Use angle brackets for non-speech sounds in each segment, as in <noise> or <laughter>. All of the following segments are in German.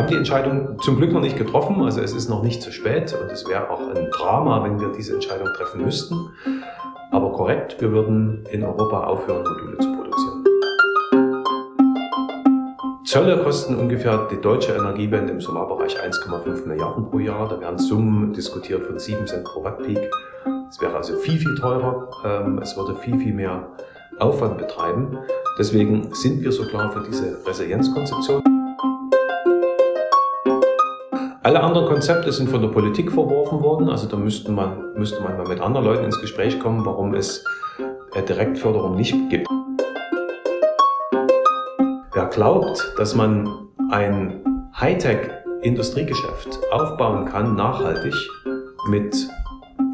haben die Entscheidung zum Glück noch nicht getroffen, also es ist noch nicht zu spät und es wäre auch ein Drama, wenn wir diese Entscheidung treffen müssten. Aber korrekt, wir würden in Europa aufhören, Module zu produzieren. Zölle kosten ungefähr die deutsche Energiewende im Solarbereich 1,5 Milliarden pro Jahr. Da werden Summen diskutiert von 7 Cent pro Wattpeak. Es wäre also viel, viel teurer. Ähm, es würde viel, viel mehr Aufwand betreiben. Deswegen sind wir so klar für diese Resilienzkonzeption. Alle anderen Konzepte sind von der Politik verworfen worden. Also da müsste man, müsste man mal mit anderen Leuten ins Gespräch kommen, warum es äh, Direktförderung nicht gibt. Wer glaubt, dass man ein Hightech-Industriegeschäft aufbauen kann, nachhaltig, mit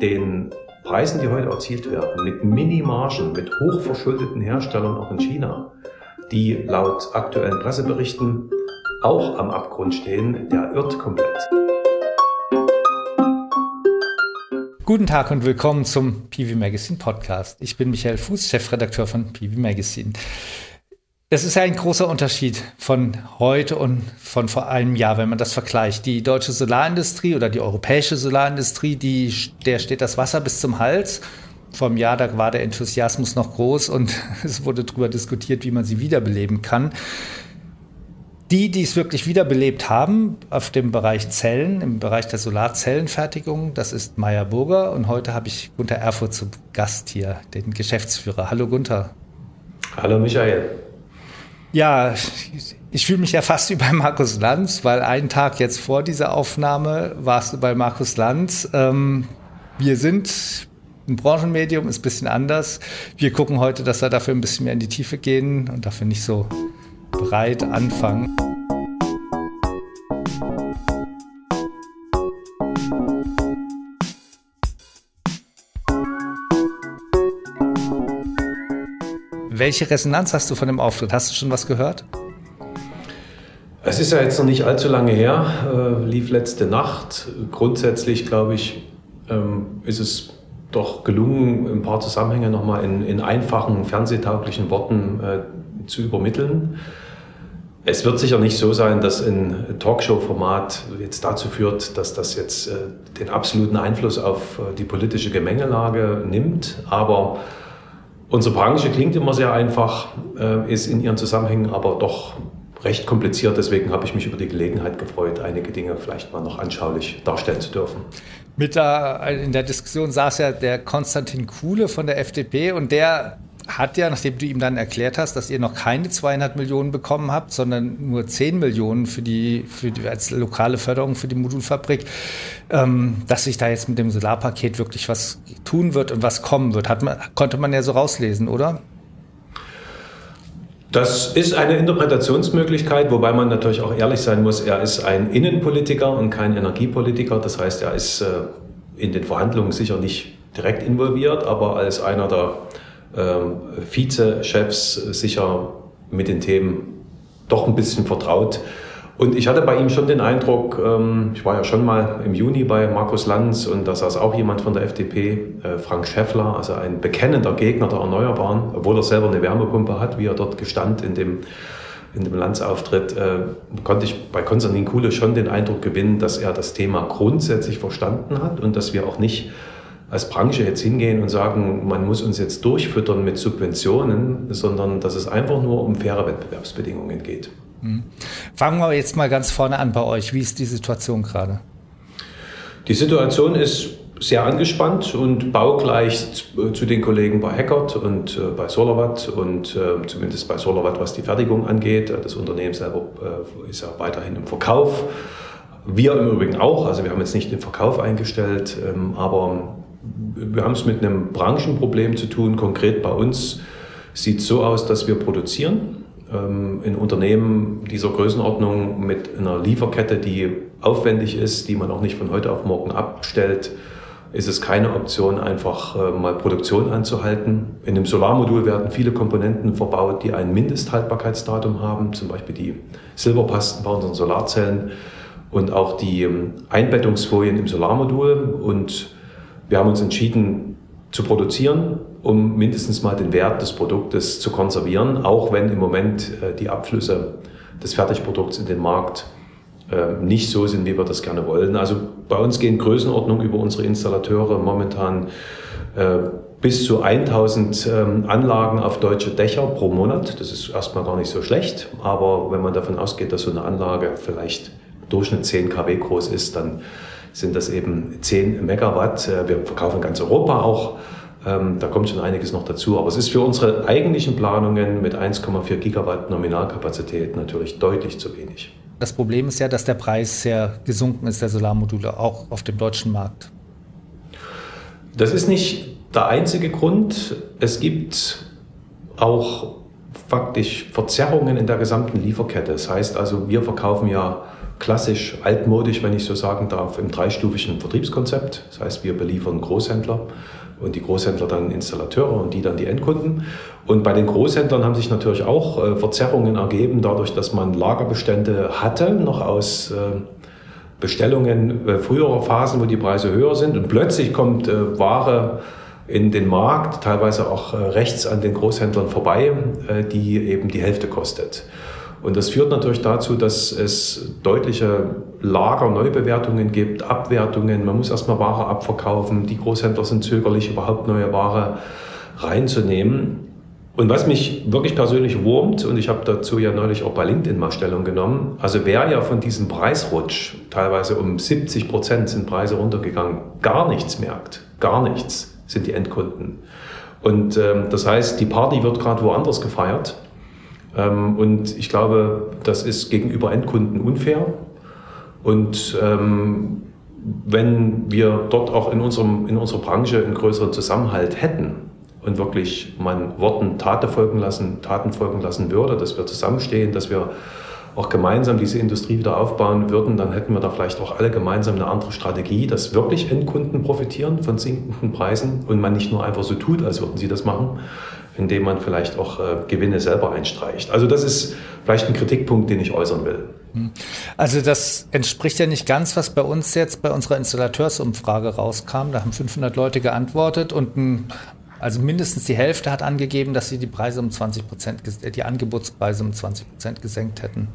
den Preisen, die heute erzielt werden, mit Minimargen, mit hochverschuldeten Herstellern auch in China, die laut aktuellen Presseberichten auch am Abgrund stehen, der irrt komplett. Guten Tag und willkommen zum PV Magazine Podcast. Ich bin Michael Fuß, Chefredakteur von PV Magazine. Es ist ja ein großer Unterschied von heute und von vor einem Jahr, wenn man das vergleicht. Die deutsche Solarindustrie oder die europäische Solarindustrie, die, der steht das Wasser bis zum Hals. Vor einem Jahr, da war der Enthusiasmus noch groß und <laughs> es wurde darüber diskutiert, wie man sie wiederbeleben kann. Die, die es wirklich wiederbelebt haben, auf dem Bereich Zellen, im Bereich der Solarzellenfertigung, das ist Meyer Burger. Und heute habe ich Gunther Erfurt zu Gast hier, den Geschäftsführer. Hallo Gunther. Hallo Michael. Ja, ich fühle mich ja fast wie bei Markus Lanz, weil einen Tag jetzt vor dieser Aufnahme warst du bei Markus Lanz. Ähm, wir sind ein Branchenmedium, ist ein bisschen anders. Wir gucken heute, dass wir dafür ein bisschen mehr in die Tiefe gehen und dafür nicht so breit anfangen. Welche Resonanz hast du von dem Auftritt? Hast du schon was gehört? Es ist ja jetzt noch nicht allzu lange her, äh, lief letzte Nacht. Grundsätzlich, glaube ich, ähm, ist es doch gelungen, ein paar Zusammenhänge nochmal in, in einfachen, fernsehtauglichen Worten äh, zu übermitteln. Es wird sicher nicht so sein, dass ein Talkshow-Format jetzt dazu führt, dass das jetzt äh, den absoluten Einfluss auf äh, die politische Gemengelage nimmt. Aber unsere Branche klingt immer sehr einfach, äh, ist in ihren Zusammenhängen aber doch recht kompliziert. Deswegen habe ich mich über die Gelegenheit gefreut, einige Dinge vielleicht mal noch anschaulich darstellen zu dürfen. Mit der, in der Diskussion saß ja der Konstantin Kuhle von der FDP und der hat ja, nachdem du ihm dann erklärt hast, dass ihr noch keine 200 Millionen bekommen habt, sondern nur 10 Millionen für die, für die als lokale Förderung für die Modulfabrik, ähm, dass sich da jetzt mit dem Solarpaket wirklich was tun wird und was kommen wird, hat man, konnte man ja so rauslesen, oder? Das ist eine Interpretationsmöglichkeit, wobei man natürlich auch ehrlich sein muss, er ist ein Innenpolitiker und kein Energiepolitiker. Das heißt, er ist äh, in den Verhandlungen sicher nicht direkt involviert, aber als einer der Vizechefs sicher mit den Themen doch ein bisschen vertraut. Und ich hatte bei ihm schon den Eindruck, ähm, ich war ja schon mal im Juni bei Markus Lanz und da saß auch jemand von der FDP, äh, Frank Schäffler, also ein bekennender Gegner der Erneuerbaren, obwohl er selber eine Wärmepumpe hat, wie er dort gestand in dem, in dem Landsauftritt, äh, konnte ich bei Konstantin Kuhle schon den Eindruck gewinnen, dass er das Thema grundsätzlich verstanden hat und dass wir auch nicht als Branche jetzt hingehen und sagen, man muss uns jetzt durchfüttern mit Subventionen, sondern dass es einfach nur um faire Wettbewerbsbedingungen geht. Mhm. Fangen wir jetzt mal ganz vorne an bei euch. Wie ist die Situation gerade? Die Situation ist sehr angespannt und baugleich zu den Kollegen bei Hackert und äh, bei SolarWatt und äh, zumindest bei SolarWatt, was die Fertigung angeht. Das Unternehmen selber äh, ist ja weiterhin im Verkauf. Wir im Übrigen auch, also wir haben jetzt nicht den Verkauf eingestellt, ähm, aber wir haben es mit einem Branchenproblem zu tun. Konkret bei uns sieht es so aus, dass wir produzieren. Ähm, in Unternehmen dieser Größenordnung mit einer Lieferkette, die aufwendig ist, die man auch nicht von heute auf morgen abstellt, ist es keine Option, einfach äh, mal Produktion anzuhalten. In dem Solarmodul werden viele Komponenten verbaut, die ein Mindesthaltbarkeitsdatum haben, zum Beispiel die Silberpasten bei unseren Solarzellen und auch die ähm, Einbettungsfolien im Solarmodul. Und wir haben uns entschieden zu produzieren, um mindestens mal den Wert des Produktes zu konservieren, auch wenn im Moment äh, die Abflüsse des Fertigprodukts in den Markt äh, nicht so sind, wie wir das gerne wollen. Also bei uns gehen Größenordnungen über unsere Installateure momentan äh, bis zu 1000 ähm, Anlagen auf deutsche Dächer pro Monat. Das ist erstmal gar nicht so schlecht, aber wenn man davon ausgeht, dass so eine Anlage vielleicht Durchschnitt 10 kW groß ist, dann sind das eben 10 Megawatt. Äh, wir verkaufen in ganz Europa auch. Ähm, da kommt schon einiges noch dazu. Aber es ist für unsere eigentlichen Planungen mit 1,4 Gigawatt Nominalkapazität natürlich deutlich zu wenig. Das Problem ist ja, dass der Preis sehr gesunken ist, der Solarmodule, auch auf dem deutschen Markt. Das ist nicht der einzige Grund. Es gibt auch faktisch Verzerrungen in der gesamten Lieferkette. Das heißt also, wir verkaufen ja klassisch altmodisch, wenn ich so sagen darf, im dreistufigen Vertriebskonzept. Das heißt, wir beliefern Großhändler und die Großhändler dann Installateure und die dann die Endkunden. Und bei den Großhändlern haben sich natürlich auch äh, Verzerrungen ergeben, dadurch, dass man Lagerbestände hatte, noch aus äh, Bestellungen äh, früherer Phasen, wo die Preise höher sind. Und plötzlich kommt Ware in den Markt, teilweise auch rechts an den Großhändlern vorbei, die eben die Hälfte kostet. Und das führt natürlich dazu, dass es deutliche Lager-Neubewertungen gibt, Abwertungen. Man muss erstmal Ware abverkaufen. Die Großhändler sind zögerlich, überhaupt neue Ware reinzunehmen. Und was mich wirklich persönlich wurmt, und ich habe dazu ja neulich auch bei LinkedIn mal Stellung genommen, also wer ja von diesem Preisrutsch, teilweise um 70 Prozent sind Preise runtergegangen, gar nichts merkt, gar nichts sind die Endkunden. Und ähm, das heißt, die Party wird gerade woanders gefeiert. Ähm, und ich glaube, das ist gegenüber Endkunden unfair. Und ähm, wenn wir dort auch in, unserem, in unserer Branche einen größeren Zusammenhalt hätten und wirklich man Worten Taten folgen lassen, Taten folgen lassen würde, dass wir zusammenstehen, dass wir auch gemeinsam diese Industrie wieder aufbauen würden, dann hätten wir da vielleicht auch alle gemeinsam eine andere Strategie, dass wirklich Endkunden profitieren von sinkenden Preisen und man nicht nur einfach so tut, als würden sie das machen, indem man vielleicht auch äh, Gewinne selber einstreicht. Also das ist vielleicht ein Kritikpunkt, den ich äußern will. Hm. Also das entspricht ja nicht ganz, was bei uns jetzt bei unserer Installateursumfrage rauskam. Da haben 500 Leute geantwortet und ein also mindestens die Hälfte hat angegeben, dass sie die Preise um 20 Prozent, die Angebotspreise um 20 Prozent gesenkt hätten.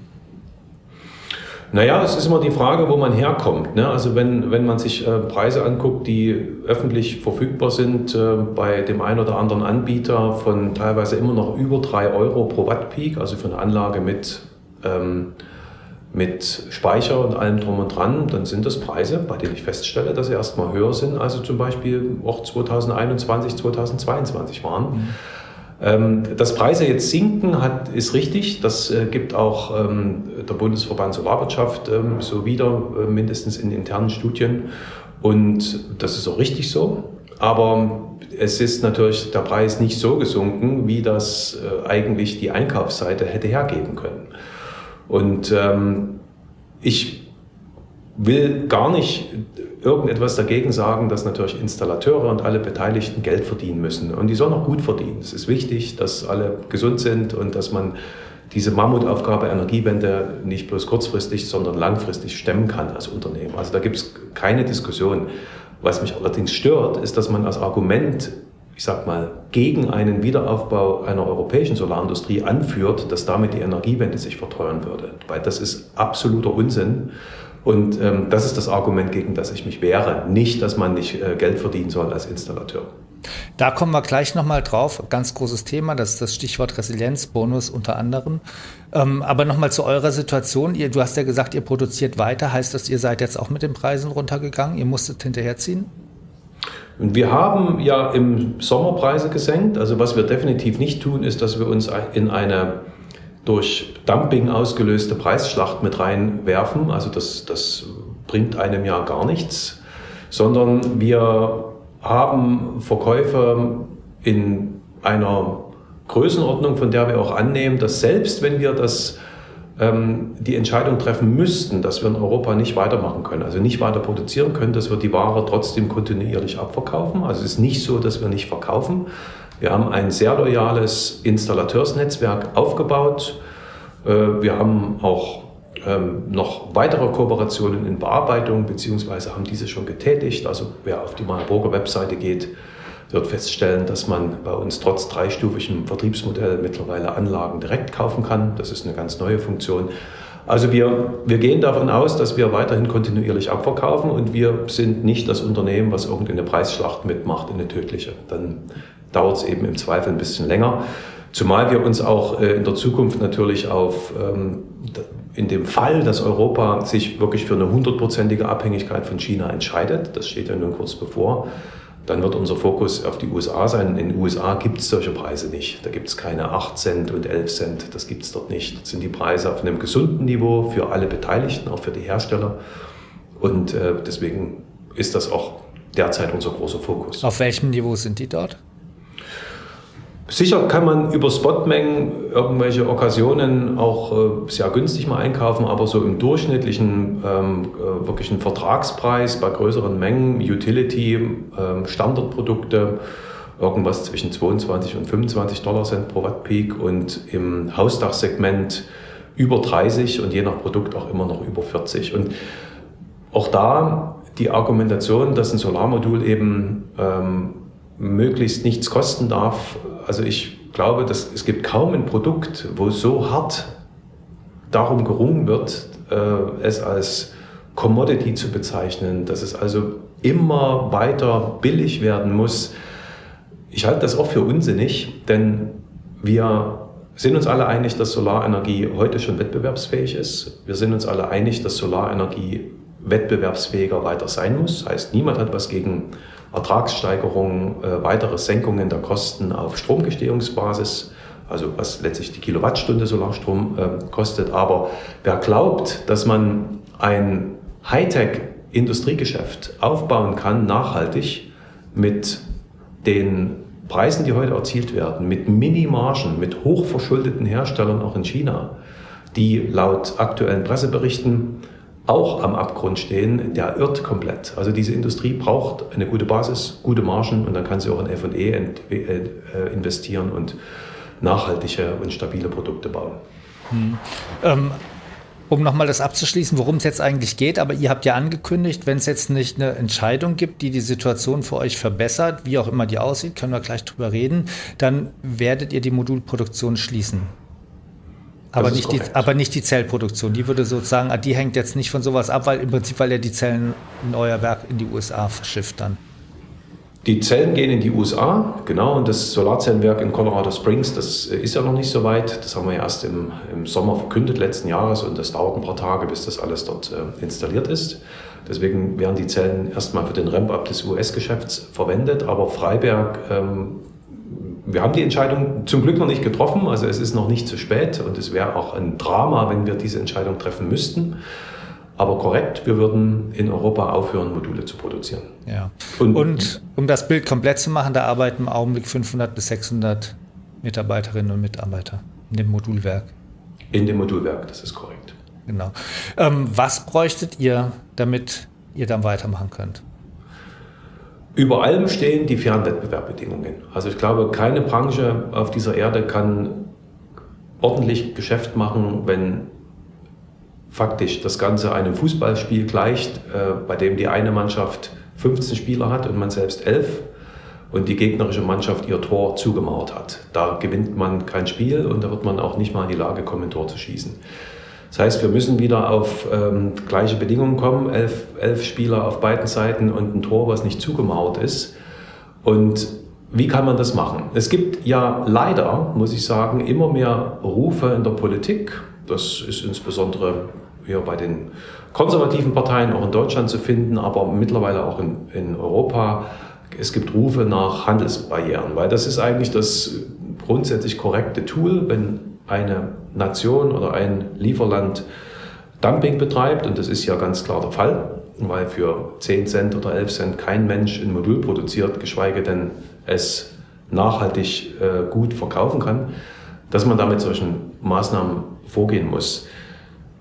Naja, es ist immer die Frage, wo man herkommt. Ne? Also wenn, wenn man sich äh, Preise anguckt, die öffentlich verfügbar sind äh, bei dem einen oder anderen Anbieter von teilweise immer noch über drei Euro pro Watt-Peak, also für eine Anlage mit, ähm, mit Speicher und allem drum und dran, dann sind das Preise, bei denen ich feststelle, dass sie erstmal höher sind, also zum Beispiel auch 2021, 2022 waren. Mhm. Ähm, dass Preise jetzt sinken, hat, ist richtig. Das äh, gibt auch ähm, der Bundesverband Solarwirtschaft ähm, so wieder, äh, mindestens in internen Studien. Und das ist auch richtig so. Aber es ist natürlich der Preis nicht so gesunken, wie das äh, eigentlich die Einkaufsseite hätte hergeben können. Und ich will gar nicht irgendetwas dagegen sagen, dass natürlich Installateure und alle Beteiligten Geld verdienen müssen. Und die sollen auch gut verdienen. Es ist wichtig, dass alle gesund sind und dass man diese Mammutaufgabe Energiewende nicht bloß kurzfristig, sondern langfristig stemmen kann als Unternehmen. Also da gibt es keine Diskussion. Was mich allerdings stört, ist, dass man als Argument, ich sag mal, gegen einen Wiederaufbau einer europäischen Solarindustrie anführt, dass damit die Energiewende sich verteuern würde. Weil das ist absoluter Unsinn. Und ähm, das ist das Argument, gegen das ich mich wehre. Nicht, dass man nicht äh, Geld verdienen soll als Installateur. Da kommen wir gleich nochmal drauf. Ganz großes Thema, das ist das Stichwort Resilienzbonus unter anderem. Ähm, aber nochmal zu eurer Situation. Ihr, du hast ja gesagt, ihr produziert weiter. Heißt das, ihr seid jetzt auch mit den Preisen runtergegangen? Ihr musstet hinterherziehen? Wir haben ja im Sommer Preise gesenkt. Also was wir definitiv nicht tun, ist, dass wir uns in eine durch Dumping ausgelöste Preisschlacht mit reinwerfen. Also das, das bringt einem ja gar nichts, sondern wir haben Verkäufe in einer Größenordnung, von der wir auch annehmen, dass selbst wenn wir das, ähm, die Entscheidung treffen müssten, dass wir in Europa nicht weitermachen können, also nicht weiter produzieren können, dass wir die Ware trotzdem kontinuierlich abverkaufen. Also es ist nicht so, dass wir nicht verkaufen, wir haben ein sehr loyales Installateursnetzwerk aufgebaut. Äh, wir haben auch ähm, noch weitere Kooperationen in Bearbeitung, beziehungsweise haben diese schon getätigt. Also wer auf die Marburger Webseite geht, wird feststellen, dass man bei uns trotz dreistufigem Vertriebsmodell mittlerweile Anlagen direkt kaufen kann. Das ist eine ganz neue Funktion. Also wir, wir gehen davon aus, dass wir weiterhin kontinuierlich abverkaufen und wir sind nicht das Unternehmen, was irgendeine Preisschlacht mitmacht, eine tödliche. Dann dauert es eben im Zweifel ein bisschen länger. Zumal wir uns auch äh, in der Zukunft natürlich auf, ähm, in dem Fall, dass Europa sich wirklich für eine hundertprozentige Abhängigkeit von China entscheidet, das steht ja nun kurz bevor, dann wird unser Fokus auf die USA sein. In den USA gibt es solche Preise nicht. Da gibt es keine 8 Cent und 11 Cent. Das gibt es dort nicht. Das sind die Preise auf einem gesunden Niveau für alle Beteiligten, auch für die Hersteller. Und äh, deswegen ist das auch derzeit unser großer Fokus. Auf welchem Niveau sind die dort? Sicher kann man über Spotmengen irgendwelche Occasionen auch äh, sehr günstig mal einkaufen, aber so im durchschnittlichen ähm, äh, wirklichen Vertragspreis bei größeren Mengen, Utility, ähm, Standardprodukte, irgendwas zwischen 22 und 25 Dollar Cent pro Watt Peak und im Hausdachsegment über 30 und je nach Produkt auch immer noch über 40. Und auch da die Argumentation, dass ein Solarmodul eben ähm, möglichst nichts kosten darf, also ich glaube, dass es gibt kaum ein Produkt, wo so hart darum gerungen wird, äh, es als Commodity zu bezeichnen, dass es also immer weiter billig werden muss. Ich halte das auch für unsinnig, denn wir sind uns alle einig, dass Solarenergie heute schon wettbewerbsfähig ist. Wir sind uns alle einig, dass Solarenergie wettbewerbsfähiger weiter sein muss. Das heißt, niemand hat was gegen Ertragssteigerungen, äh, weitere Senkungen der Kosten auf Stromgestehungsbasis, also was letztlich die Kilowattstunde Solarstrom äh, kostet. Aber wer glaubt, dass man ein Hightech-Industriegeschäft aufbauen kann, nachhaltig, mit den Preisen, die heute erzielt werden, mit Minimargen, mit hochverschuldeten Herstellern auch in China, die laut aktuellen Presseberichten auch am Abgrund stehen, der irrt komplett. Also diese Industrie braucht eine gute Basis, gute Margen und dann kann sie auch in F&E äh, investieren und nachhaltige und stabile Produkte bauen. Hm. Ähm, um nochmal das abzuschließen, worum es jetzt eigentlich geht, aber ihr habt ja angekündigt, wenn es jetzt nicht eine Entscheidung gibt, die die Situation für euch verbessert, wie auch immer die aussieht, können wir gleich drüber reden, dann werdet ihr die Modulproduktion schließen. Aber nicht, die, aber nicht die Zellproduktion. Die würde sozusagen, die hängt jetzt nicht von sowas ab, weil im Prinzip, weil er die Zellen in euer Werk in die USA verschifft dann. Die Zellen gehen in die USA, genau, und das Solarzellenwerk in Colorado Springs, das ist ja noch nicht so weit. Das haben wir ja erst im, im Sommer verkündet letzten Jahres und das dauert ein paar Tage, bis das alles dort äh, installiert ist. Deswegen werden die Zellen erstmal für den Ramp-up des US-Geschäfts verwendet, aber Freiberg ähm, wir haben die Entscheidung zum Glück noch nicht getroffen, also es ist noch nicht zu spät und es wäre auch ein Drama, wenn wir diese Entscheidung treffen müssten. Aber korrekt, wir würden in Europa aufhören, Module zu produzieren. Ja. Und, und um das Bild komplett zu machen, da arbeiten im Augenblick 500 bis 600 Mitarbeiterinnen und Mitarbeiter in dem Modulwerk. In dem Modulwerk, das ist korrekt. Genau. Ähm, was bräuchtet ihr, damit ihr dann weitermachen könnt? Über allem stehen die fairen Wettbewerbbedingungen. Also ich glaube, keine Branche auf dieser Erde kann ordentlich Geschäft machen, wenn faktisch das Ganze einem Fußballspiel gleicht, äh, bei dem die eine Mannschaft 15 Spieler hat und man selbst 11 und die gegnerische Mannschaft ihr Tor zugemauert hat. Da gewinnt man kein Spiel und da wird man auch nicht mal in die Lage kommen, ein Tor zu schießen. Das heißt, wir müssen wieder auf ähm, gleiche Bedingungen kommen, elf, elf Spieler auf beiden Seiten und ein Tor, was nicht zugemauert ist. Und wie kann man das machen? Es gibt ja leider, muss ich sagen, immer mehr Rufe in der Politik. Das ist insbesondere hier bei den konservativen Parteien auch in Deutschland zu finden, aber mittlerweile auch in, in Europa. Es gibt Rufe nach Handelsbarrieren, weil das ist eigentlich das grundsätzlich korrekte Tool, wenn eine Nation oder ein Lieferland Dumping betreibt, und das ist ja ganz klar der Fall, weil für 10 Cent oder 11 Cent kein Mensch ein Modul produziert, geschweige denn es nachhaltig äh, gut verkaufen kann, dass man da mit solchen Maßnahmen vorgehen muss.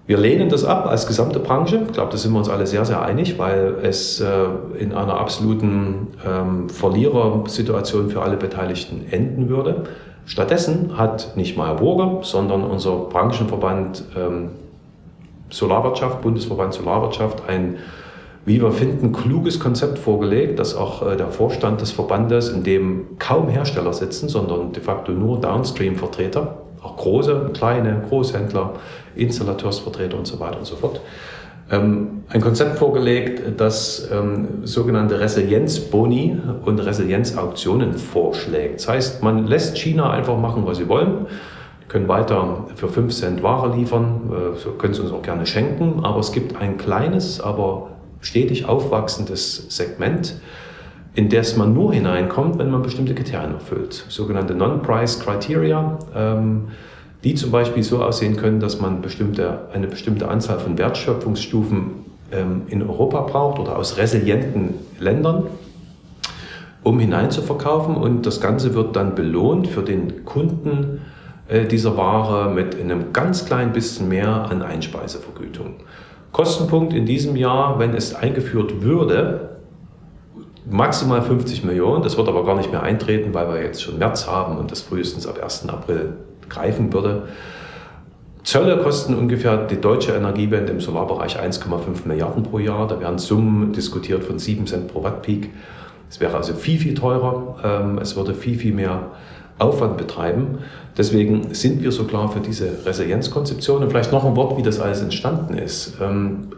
Wir lehnen das ab als gesamte Branche. Ich glaube, da sind wir uns alle sehr, sehr einig, weil es äh, in einer absoluten ähm, Verlierersituation für alle Beteiligten enden würde. Stattdessen hat nicht Herr Burger, sondern unser Branchenverband ähm, Solarwirtschaft, Bundesverband Solarwirtschaft, ein, wie wir finden, kluges Konzept vorgelegt, das auch äh, der Vorstand des Verbandes, in dem kaum Hersteller sitzen, sondern de facto nur Downstream-Vertreter, auch große, kleine, Großhändler, Installateursvertreter und so weiter und so fort, ein Konzept vorgelegt, das ähm, sogenannte Resilienzboni und Resilienzauktionen vorschlägt. Das heißt, man lässt China einfach machen, was sie wollen können weiter für 5 Cent Ware liefern, äh, können sie uns auch gerne schenken, aber es gibt ein kleines, aber stetig aufwachsendes Segment, in das man nur hineinkommt, wenn man bestimmte Kriterien erfüllt, sogenannte Non-Price Criteria, ähm, die zum Beispiel so aussehen können, dass man bestimmte, eine bestimmte Anzahl von Wertschöpfungsstufen ähm, in Europa braucht oder aus resilienten Ländern, um hineinzuverkaufen und das Ganze wird dann belohnt für den Kunden äh, dieser Ware mit einem ganz klein bisschen mehr an Einspeisevergütung. Kostenpunkt in diesem Jahr, wenn es eingeführt würde, maximal 50 Millionen. Das wird aber gar nicht mehr eintreten, weil wir jetzt schon März haben und das frühestens ab 1. April greifen würde. Zölle kosten ungefähr die deutsche Energiewende im Solarbereich 1,5 Milliarden pro Jahr. Da werden Summen diskutiert von 7 Cent pro Wattpeak. Es wäre also viel, viel teurer. Ähm, es würde viel, viel mehr Aufwand betreiben. Deswegen sind wir so klar für diese Resilienzkonzeption. Und vielleicht noch ein Wort, wie das alles entstanden ist. Ähm,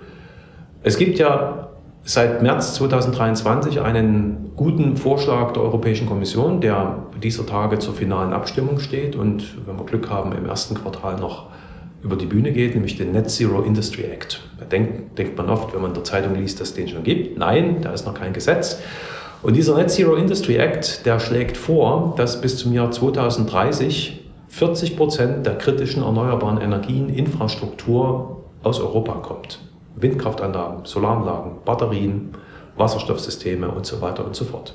es gibt ja seit März 2023 einen guten Vorschlag der Europäischen Kommission, der dieser Tage zur finalen Abstimmung steht und, wenn wir Glück haben, im ersten Quartal noch über die Bühne geht, nämlich den Net Zero Industry Act. Da denkt, denkt man oft, wenn man in der Zeitung liest, dass es den schon gibt. Nein, da ist noch kein Gesetz. Und dieser Net Zero Industry Act, der schlägt vor, dass bis zum Jahr 2030 40 Prozent der kritischen erneuerbaren Energien Infrastruktur aus Europa kommt. Windkraftanlagen, Solaranlagen, Batterien, Wasserstoffsysteme und so weiter und so fort.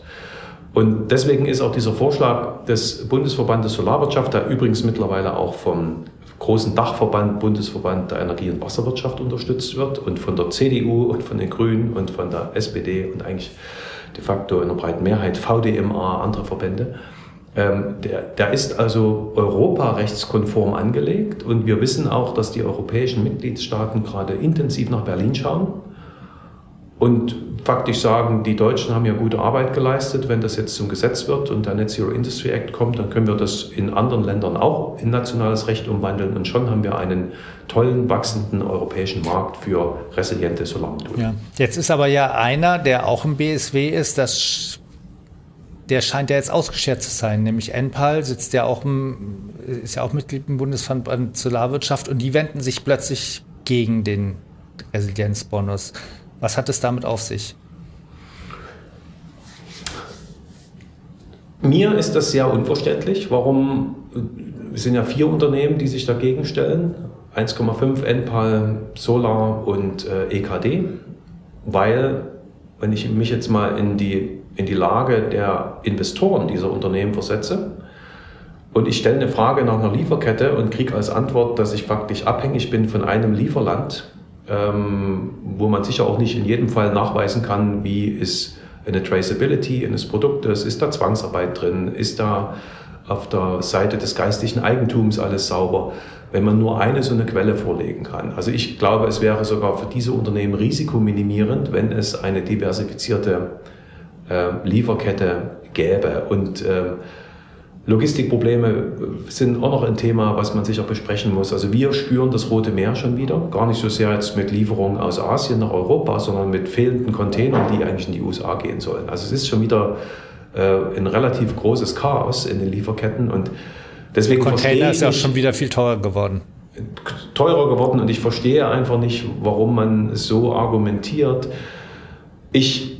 Und deswegen ist auch dieser Vorschlag des Bundesverbandes Solarwirtschaft, der übrigens mittlerweile auch vom großen Dachverband Bundesverband der Energie- und Wasserwirtschaft unterstützt wird und von der CDU und von den Grünen und von der SPD und eigentlich de facto in der breiten Mehrheit VDMA, andere Verbände. Ähm, der, der ist also europarechtskonform angelegt und wir wissen auch, dass die europäischen Mitgliedstaaten gerade intensiv nach Berlin schauen und faktisch sagen, die Deutschen haben ja gute Arbeit geleistet. Wenn das jetzt zum Gesetz wird und der Net Zero Industry Act kommt, dann können wir das in anderen Ländern auch in nationales Recht umwandeln und schon haben wir einen tollen, wachsenden europäischen Markt für resiliente Solarmodule. Ja. Jetzt ist aber ja einer, der auch im BSW ist, das der scheint ja jetzt ausgeschert zu sein, nämlich Enpal sitzt ja auch im, ist ja auch Mitglied im Bundesverband Solarwirtschaft und die wenden sich plötzlich gegen den Resilienzbonus. Was hat es damit auf sich? Mir ist das sehr unverständlich. Warum? Es sind ja vier Unternehmen, die sich dagegen stellen. 1,5 Enpal, Solar und äh, EKD. Weil, wenn ich mich jetzt mal in die, in die Lage der Investoren dieser Unternehmen versetze, und ich stelle eine Frage nach einer Lieferkette und kriege als Antwort, dass ich faktisch abhängig bin von einem Lieferland, ähm, wo man sicher auch nicht in jedem Fall nachweisen kann, wie ist eine Traceability eines Produktes, ist da Zwangsarbeit drin, ist da auf der Seite des geistigen Eigentums alles sauber, wenn man nur eine so eine Quelle vorlegen kann. Also ich glaube, es wäre sogar für diese Unternehmen risikominimierend, wenn es eine diversifizierte Lieferkette gäbe. Und äh, Logistikprobleme sind auch noch ein Thema, was man sicher besprechen muss. Also wir spüren das Rote Meer schon wieder, gar nicht so sehr jetzt mit Lieferungen aus Asien nach Europa, sondern mit fehlenden Containern, die eigentlich in die USA gehen sollen. Also es ist schon wieder äh, ein relativ großes Chaos in den Lieferketten und deswegen Container ist ja schon wieder viel teurer geworden. Teurer geworden und ich verstehe einfach nicht, warum man so argumentiert. Ich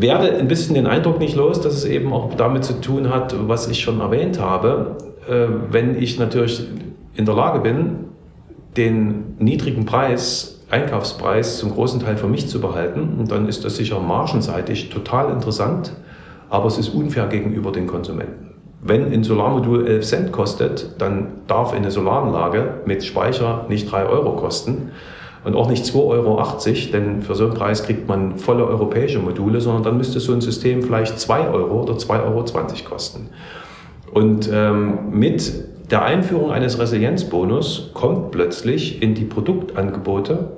werde ein bisschen den Eindruck nicht los, dass es eben auch damit zu tun hat, was ich schon erwähnt habe. Äh, wenn ich natürlich in der Lage bin, den niedrigen Preis, Einkaufspreis zum großen Teil für mich zu behalten, dann ist das sicher margenseitig total interessant, aber es ist unfair gegenüber den Konsumenten. Wenn ein Solarmodul 11 Cent kostet, dann darf eine Solaranlage mit Speicher nicht 3 Euro kosten und auch nicht 2,80 Euro, denn für so einen Preis kriegt man volle europäische Module, sondern dann müsste so ein System vielleicht 2 Euro oder 2,20 Euro kosten. Und ähm, mit der Einführung eines Resilienzbonus kommt plötzlich in die Produktangebote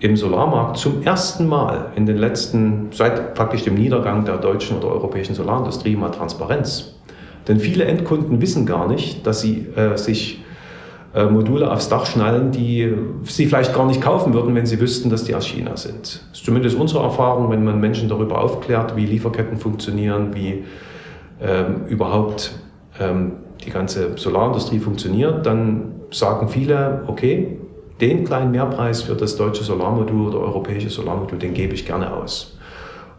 im Solarmarkt zum ersten Mal in den letzten, seit praktisch dem Niedergang der deutschen oder europäischen Solarindustrie mal Transparenz. Denn viele Endkunden wissen gar nicht, dass sie äh, sich äh, Module aufs Dach schnallen, die sie vielleicht gar nicht kaufen würden, wenn sie wüssten, dass die aus China sind. Das ist zumindest unsere Erfahrung, wenn man Menschen darüber aufklärt, wie Lieferketten funktionieren, wie ähm, überhaupt ähm, die ganze Solarindustrie funktioniert, dann sagen viele, okay, den kleinen Mehrpreis für das deutsche Solarmodul oder europäische Solarmodul, den gebe ich gerne aus.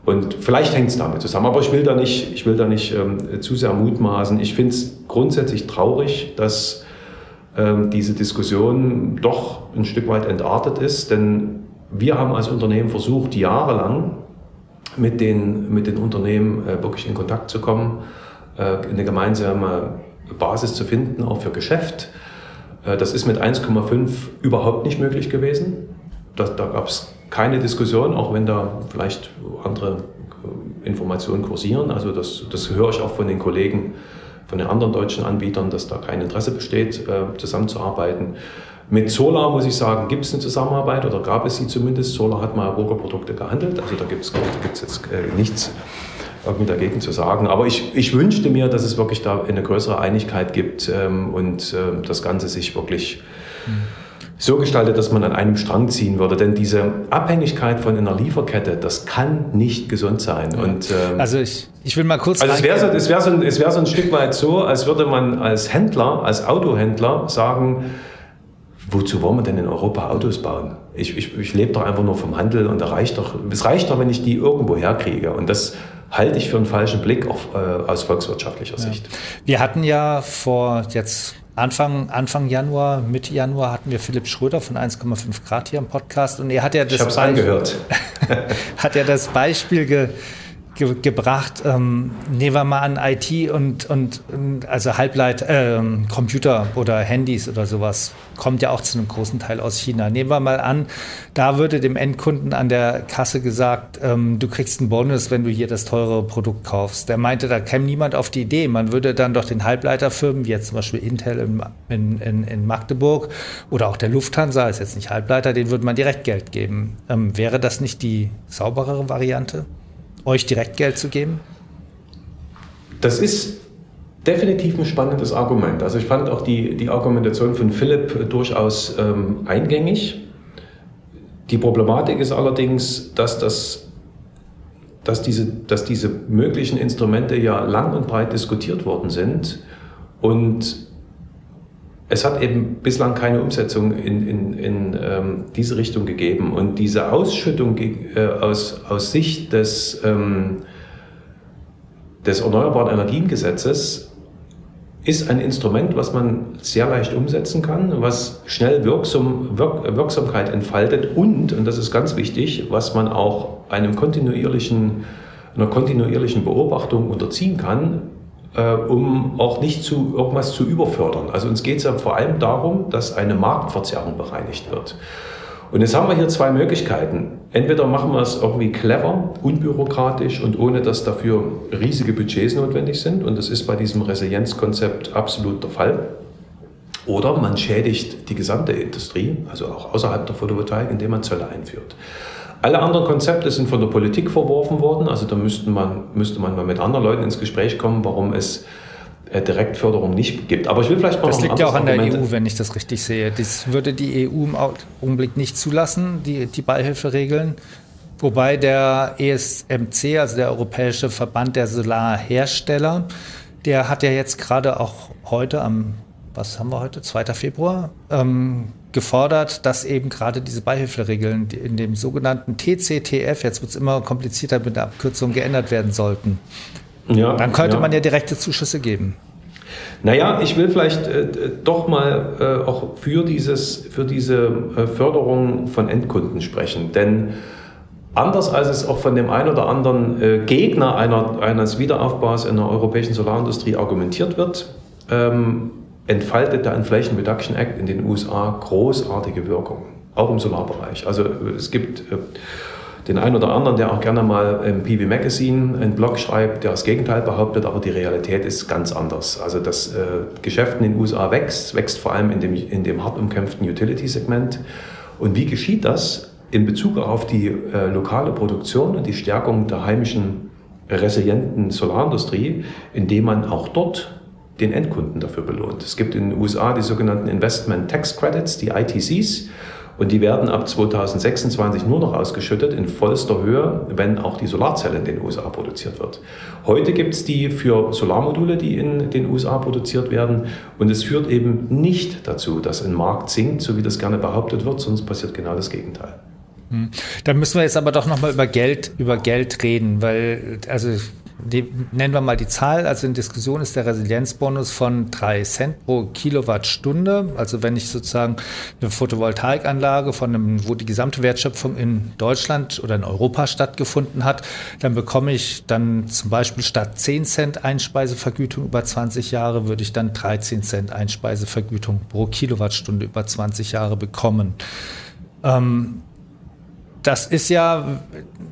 Und vielleicht hängt es damit zusammen, aber ich will da nicht, ich will da nicht ähm, zu sehr mutmaßen. Ich finde es grundsätzlich traurig, dass diese Diskussion doch ein Stück weit entartet ist, denn wir haben als Unternehmen versucht, jahrelang mit den, mit den Unternehmen äh, wirklich in Kontakt zu kommen, äh, eine gemeinsame Basis zu finden, auch für Geschäft. Äh, das ist mit 1,5 überhaupt nicht möglich gewesen. Da, da gab es keine Diskussion, auch wenn da vielleicht andere Informationen kursieren. Also das, das höre ich auch von den Kollegen, von den anderen deutschen Anbietern, dass da kein Interesse besteht, äh, zusammenzuarbeiten. Mit Solar muss ich sagen, gibt es eine Zusammenarbeit oder gab es sie zumindest. Solar hat mal Burger-Produkte gehandelt, also da gibt es jetzt nichts irgendwie dagegen zu sagen. Aber ich, ich wünschte mir, dass es wirklich da eine größere Einigkeit gibt ähm, und äh, das Ganze sich wirklich so gestaltet, dass man an einem Strang ziehen würde. Denn diese Abhängigkeit von einer Lieferkette, das kann nicht gesund sein. Ja. Und, ähm, also ich, ich will mal kurz. Also es wäre so, es wär so, es wär so ein Stück weit so, als würde man als Händler, als Autohändler sagen, wozu wollen wir denn in Europa Autos bauen? Ich, ich, ich lebe doch einfach nur vom Handel und da reicht doch, es reicht doch, wenn ich die irgendwo herkriege. Und das halte ich für einen falschen Blick auf, äh, aus volkswirtschaftlicher ja. Sicht. Wir hatten ja vor jetzt Anfang, Anfang Januar, Mitte Januar hatten wir Philipp Schröder von 1,5 Grad hier im Podcast und er hat ja das, Beispiel, <laughs> hat ja das Beispiel ge, ge, gebracht, ähm, nehmen wir mal an IT und, und also Halbleit, äh, Computer oder Handys oder sowas, kommt ja auch zu einem großen Teil aus China. Nehmen wir mal an, da würde dem Endkunden an der Kasse gesagt, ähm, du kriegst einen Bonus, wenn du hier das teure Produkt kaufst. Der meinte, da käme niemand auf die Idee. Man würde dann doch den Halbleiterfirmen, wie jetzt zum Beispiel Intel in, in, in Magdeburg oder auch der Lufthansa, ist jetzt nicht Halbleiter, denen würde man direkt Geld geben. Ähm, wäre das nicht die sauberere Variante? Euch direkt Geld zu geben? Das ist definitiv ein spannendes Argument. Also ich fand auch die, die Argumentation von Philipp durchaus ähm, eingängig. Die Problematik ist allerdings, dass, das, dass, diese, dass diese möglichen Instrumente ja lang und breit diskutiert worden sind und es hat eben bislang keine Umsetzung in, in, in ähm, diese Richtung gegeben. Und diese Ausschüttung äh, aus, aus Sicht des, ähm, des Erneuerbaren Energiengesetzes ist ein Instrument, was man sehr leicht umsetzen kann, was schnell Wirksam, Wirk, Wirksamkeit entfaltet und, und das ist ganz wichtig, was man auch einem kontinuierlichen, einer kontinuierlichen Beobachtung unterziehen kann, äh, um auch nicht zu irgendwas zu überfördern. Also uns geht es ja vor allem darum, dass eine Marktverzerrung bereinigt wird. Und jetzt haben wir hier zwei Möglichkeiten. Entweder machen wir es irgendwie clever, unbürokratisch und ohne dass dafür riesige Budgets notwendig sind. Und das ist bei diesem Resilienzkonzept absolut der Fall. Oder man schädigt die gesamte Industrie, also auch außerhalb der Photovoltaik, indem man Zölle einführt. Alle anderen Konzepte sind von der Politik verworfen worden. Also da müsste man, müsste man mal mit anderen Leuten ins Gespräch kommen, warum es äh, Direktförderung nicht gibt. Aber ich will vielleicht mal Das liegt ja auch an der Argument. EU, wenn ich das richtig sehe. Das würde die EU im Augenblick nicht zulassen, die, die Beihilferegeln. Wobei der ESMC, also der Europäische Verband der Solarhersteller, der hat ja jetzt gerade auch heute am, was haben wir heute, 2. Februar, ähm, gefordert, dass eben gerade diese Beihilferegeln in dem sogenannten TCTF, jetzt wird es immer komplizierter mit der Abkürzung, geändert werden sollten. Ja, Dann könnte ja. man ja direkte Zuschüsse geben. Naja, ich will vielleicht äh, doch mal äh, auch für, dieses, für diese äh, Förderung von Endkunden sprechen. Denn anders als es auch von dem einen oder anderen äh, Gegner einer, eines Wiederaufbaus in der europäischen Solarindustrie argumentiert wird, ähm, entfaltet der Inflation Reduction Act in den USA großartige Wirkung, auch im Solarbereich. Also es gibt äh, den einen oder anderen, der auch gerne mal im PV Magazine einen Blog schreibt, der das Gegenteil behauptet, aber die Realität ist ganz anders. Also das äh, Geschäft in den USA wächst, wächst vor allem in dem, in dem hart umkämpften Utility-Segment. Und wie geschieht das? In Bezug auf die äh, lokale Produktion und die Stärkung der heimischen resilienten Solarindustrie, indem man auch dort den Endkunden dafür belohnt. Es gibt in den USA die sogenannten Investment Tax Credits, die ITCs. Und die werden ab 2026 nur noch ausgeschüttet in vollster Höhe, wenn auch die Solarzelle in den USA produziert wird. Heute gibt es die für Solarmodule, die in den USA produziert werden. Und es führt eben nicht dazu, dass ein Markt sinkt, so wie das gerne behauptet wird, es passiert genau das Gegenteil. Hm. Dann müssen wir jetzt aber doch nochmal über Geld, über Geld reden, weil, also die, nennen wir mal die Zahl, also in Diskussion ist der Resilienzbonus von 3 Cent pro Kilowattstunde. Also wenn ich sozusagen eine Photovoltaikanlage von einem, wo die gesamte Wertschöpfung in Deutschland oder in Europa stattgefunden hat, dann bekomme ich dann zum Beispiel statt 10 Cent Einspeisevergütung über 20 Jahre, würde ich dann 13 Cent Einspeisevergütung pro Kilowattstunde über 20 Jahre bekommen. Ähm, das ist ja,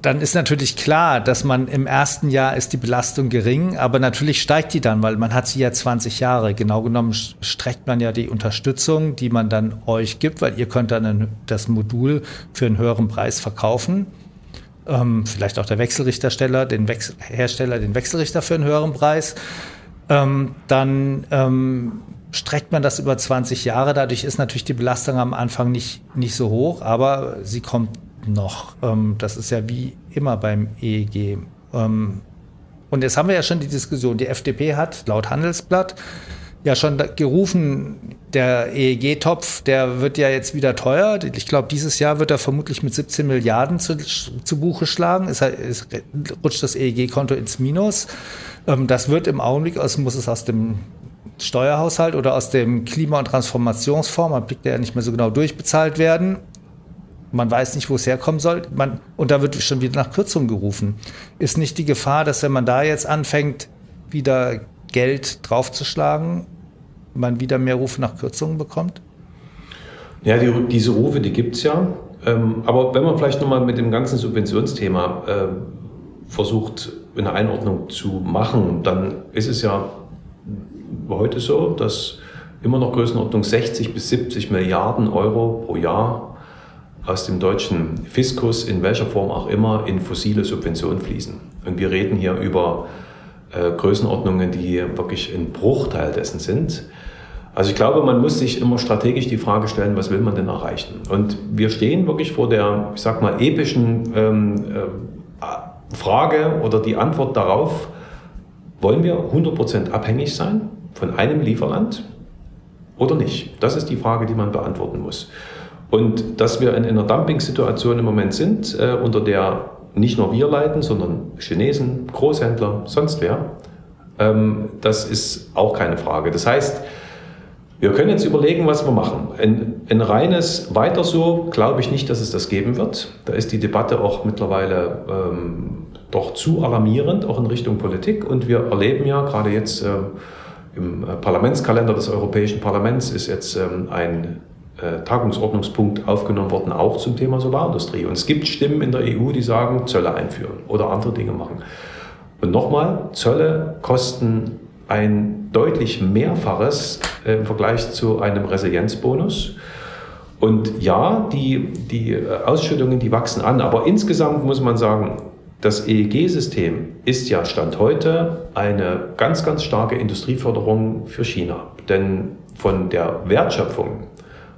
dann ist natürlich klar, dass man im ersten Jahr ist die Belastung gering, aber natürlich steigt die dann, weil man hat sie ja 20 Jahre. Genau genommen streckt man ja die Unterstützung, die man dann euch gibt, weil ihr könnt dann das Modul für einen höheren Preis verkaufen. Ähm, vielleicht auch der Wechselrichtersteller, den Wechsel Hersteller, den Wechselrichter für einen höheren Preis. Ähm, dann ähm, streckt man das über 20 Jahre. Dadurch ist natürlich die Belastung am Anfang nicht, nicht so hoch, aber sie kommt noch. Ähm, das ist ja wie immer beim EEG. Ähm, und jetzt haben wir ja schon die Diskussion. Die FDP hat laut Handelsblatt ja schon gerufen, der EEG-Topf, der wird ja jetzt wieder teuer. Ich glaube, dieses Jahr wird er vermutlich mit 17 Milliarden zu, zu Buche schlagen. Es, es rutscht das EEG-Konto ins Minus. Ähm, das wird im Augenblick, aus, muss es aus dem Steuerhaushalt oder aus dem Klima- und Transformationsfonds, man blickt ja nicht mehr so genau durchbezahlt werden man weiß nicht, wo es herkommen soll. Man, und da wird schon wieder nach Kürzungen gerufen. Ist nicht die Gefahr, dass wenn man da jetzt anfängt, wieder Geld draufzuschlagen, man wieder mehr Rufe nach Kürzungen bekommt? Ja, die, diese Rufe, die gibt es ja. Ähm, aber wenn man vielleicht nochmal mit dem ganzen Subventionsthema äh, versucht, eine Einordnung zu machen, dann ist es ja heute so, dass immer noch Größenordnung 60 bis 70 Milliarden Euro pro Jahr aus dem deutschen Fiskus in welcher Form auch immer in fossile Subventionen fließen. Und wir reden hier über äh, Größenordnungen, die wirklich ein Bruchteil dessen sind. Also ich glaube, man muss sich immer strategisch die Frage stellen, was will man denn erreichen? Und wir stehen wirklich vor der, ich sag mal, epischen ähm, äh, Frage oder die Antwort darauf, wollen wir 100% abhängig sein von einem Lieferland oder nicht? Das ist die Frage, die man beantworten muss. Und dass wir in einer Dumping-Situation im Moment sind, äh, unter der nicht nur wir leiden, sondern Chinesen, Großhändler, sonst wer, ähm, das ist auch keine Frage. Das heißt, wir können jetzt überlegen, was wir machen. Ein, ein reines Weiter so glaube ich nicht, dass es das geben wird. Da ist die Debatte auch mittlerweile ähm, doch zu alarmierend, auch in Richtung Politik. Und wir erleben ja gerade jetzt äh, im Parlamentskalender des Europäischen Parlaments ist jetzt ähm, ein Tagungsordnungspunkt aufgenommen worden, auch zum Thema Solarindustrie. Und es gibt Stimmen in der EU, die sagen, Zölle einführen oder andere Dinge machen. Und nochmal, Zölle kosten ein deutlich Mehrfaches äh, im Vergleich zu einem Resilienzbonus. Und ja, die, die äh, Ausschüttungen, die wachsen an, aber insgesamt muss man sagen, das EEG-System ist ja Stand heute eine ganz, ganz starke Industrieförderung für China. Denn von der Wertschöpfung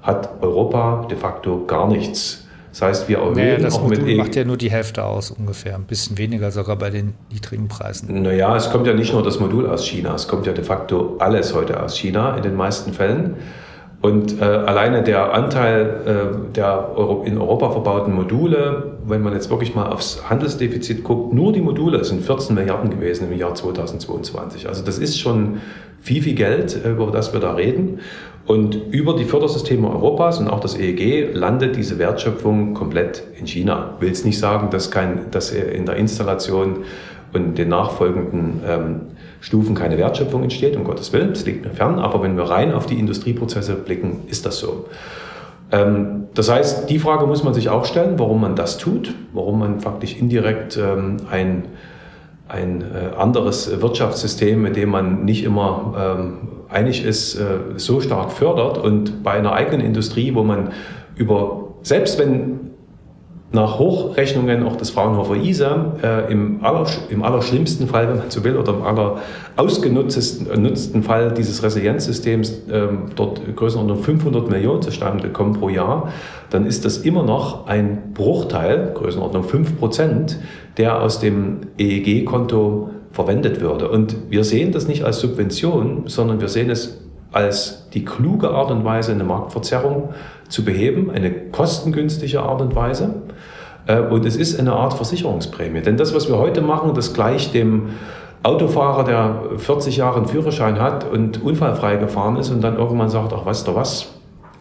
hat Europa de facto gar nichts. Das heißt, wir erhöhen naja, das auch Modul mit e macht ja nur die Hälfte aus ungefähr, ein bisschen weniger sogar bei den niedrigen Preisen. Naja, es kommt ja nicht nur das Modul aus China, es kommt ja de facto alles heute aus China in den meisten Fällen. Und äh, alleine der Anteil äh, der Euro in Europa verbauten Module, wenn man jetzt wirklich mal aufs Handelsdefizit guckt, nur die Module sind 14 Milliarden gewesen im Jahr 2022. Also das ist schon viel, viel Geld, äh, über das wir da reden. Und über die Fördersysteme Europas und auch das EEG landet diese Wertschöpfung komplett in China. Will es nicht sagen, dass, kein, dass in der Installation und den nachfolgenden ähm, Stufen keine Wertschöpfung entsteht, um Gottes Willen, das liegt mir fern, aber wenn wir rein auf die Industrieprozesse blicken, ist das so. Ähm, das heißt, die Frage muss man sich auch stellen, warum man das tut, warum man faktisch indirekt ähm, ein, ein äh, anderes Wirtschaftssystem, mit dem man nicht immer ähm, einig ist, äh, so stark fördert und bei einer eigenen Industrie, wo man über, selbst wenn nach Hochrechnungen auch des Fraunhofer ISA äh, im, aller, im allerschlimmsten Fall, wenn man so will, oder im aller ausgenutztesten Fall dieses Resilienzsystems äh, dort Größenordnung 500 Millionen zustande kommen pro Jahr, dann ist das immer noch ein Bruchteil, Größenordnung 5 Prozent, der aus dem EEG-Konto verwendet würde. Und wir sehen das nicht als Subvention, sondern wir sehen es als die kluge Art und Weise, eine Marktverzerrung zu beheben, eine kostengünstige Art und Weise. Äh, und es ist eine Art Versicherungsprämie. Denn das, was wir heute machen, das gleicht dem Autofahrer, der 40 Jahre einen Führerschein hat und unfallfrei gefahren ist und dann irgendwann sagt, ach weißt du was,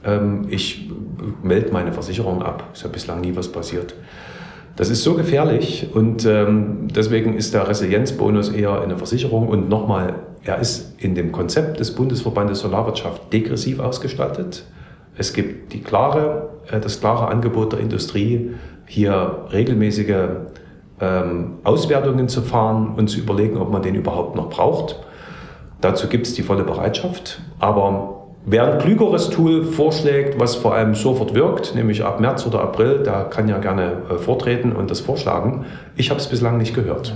ähm, ich melde meine Versicherung ab. Ist ja bislang nie was passiert. Das ist so gefährlich und ähm, deswegen ist der Resilienzbonus eher eine Versicherung und nochmal, er ist in dem Konzept des Bundesverbandes Solarwirtschaft degressiv ausgestaltet. Es gibt die klare, äh, das klare Angebot der Industrie, hier regelmäßige ähm, Auswertungen zu fahren und zu überlegen, ob man den überhaupt noch braucht. Dazu gibt es die volle Bereitschaft. Aber Wer ein klügeres Tool vorschlägt, was vor allem sofort wirkt, nämlich ab März oder April, da kann ja gerne äh, vortreten und das vorschlagen. Ich habe es bislang nicht gehört.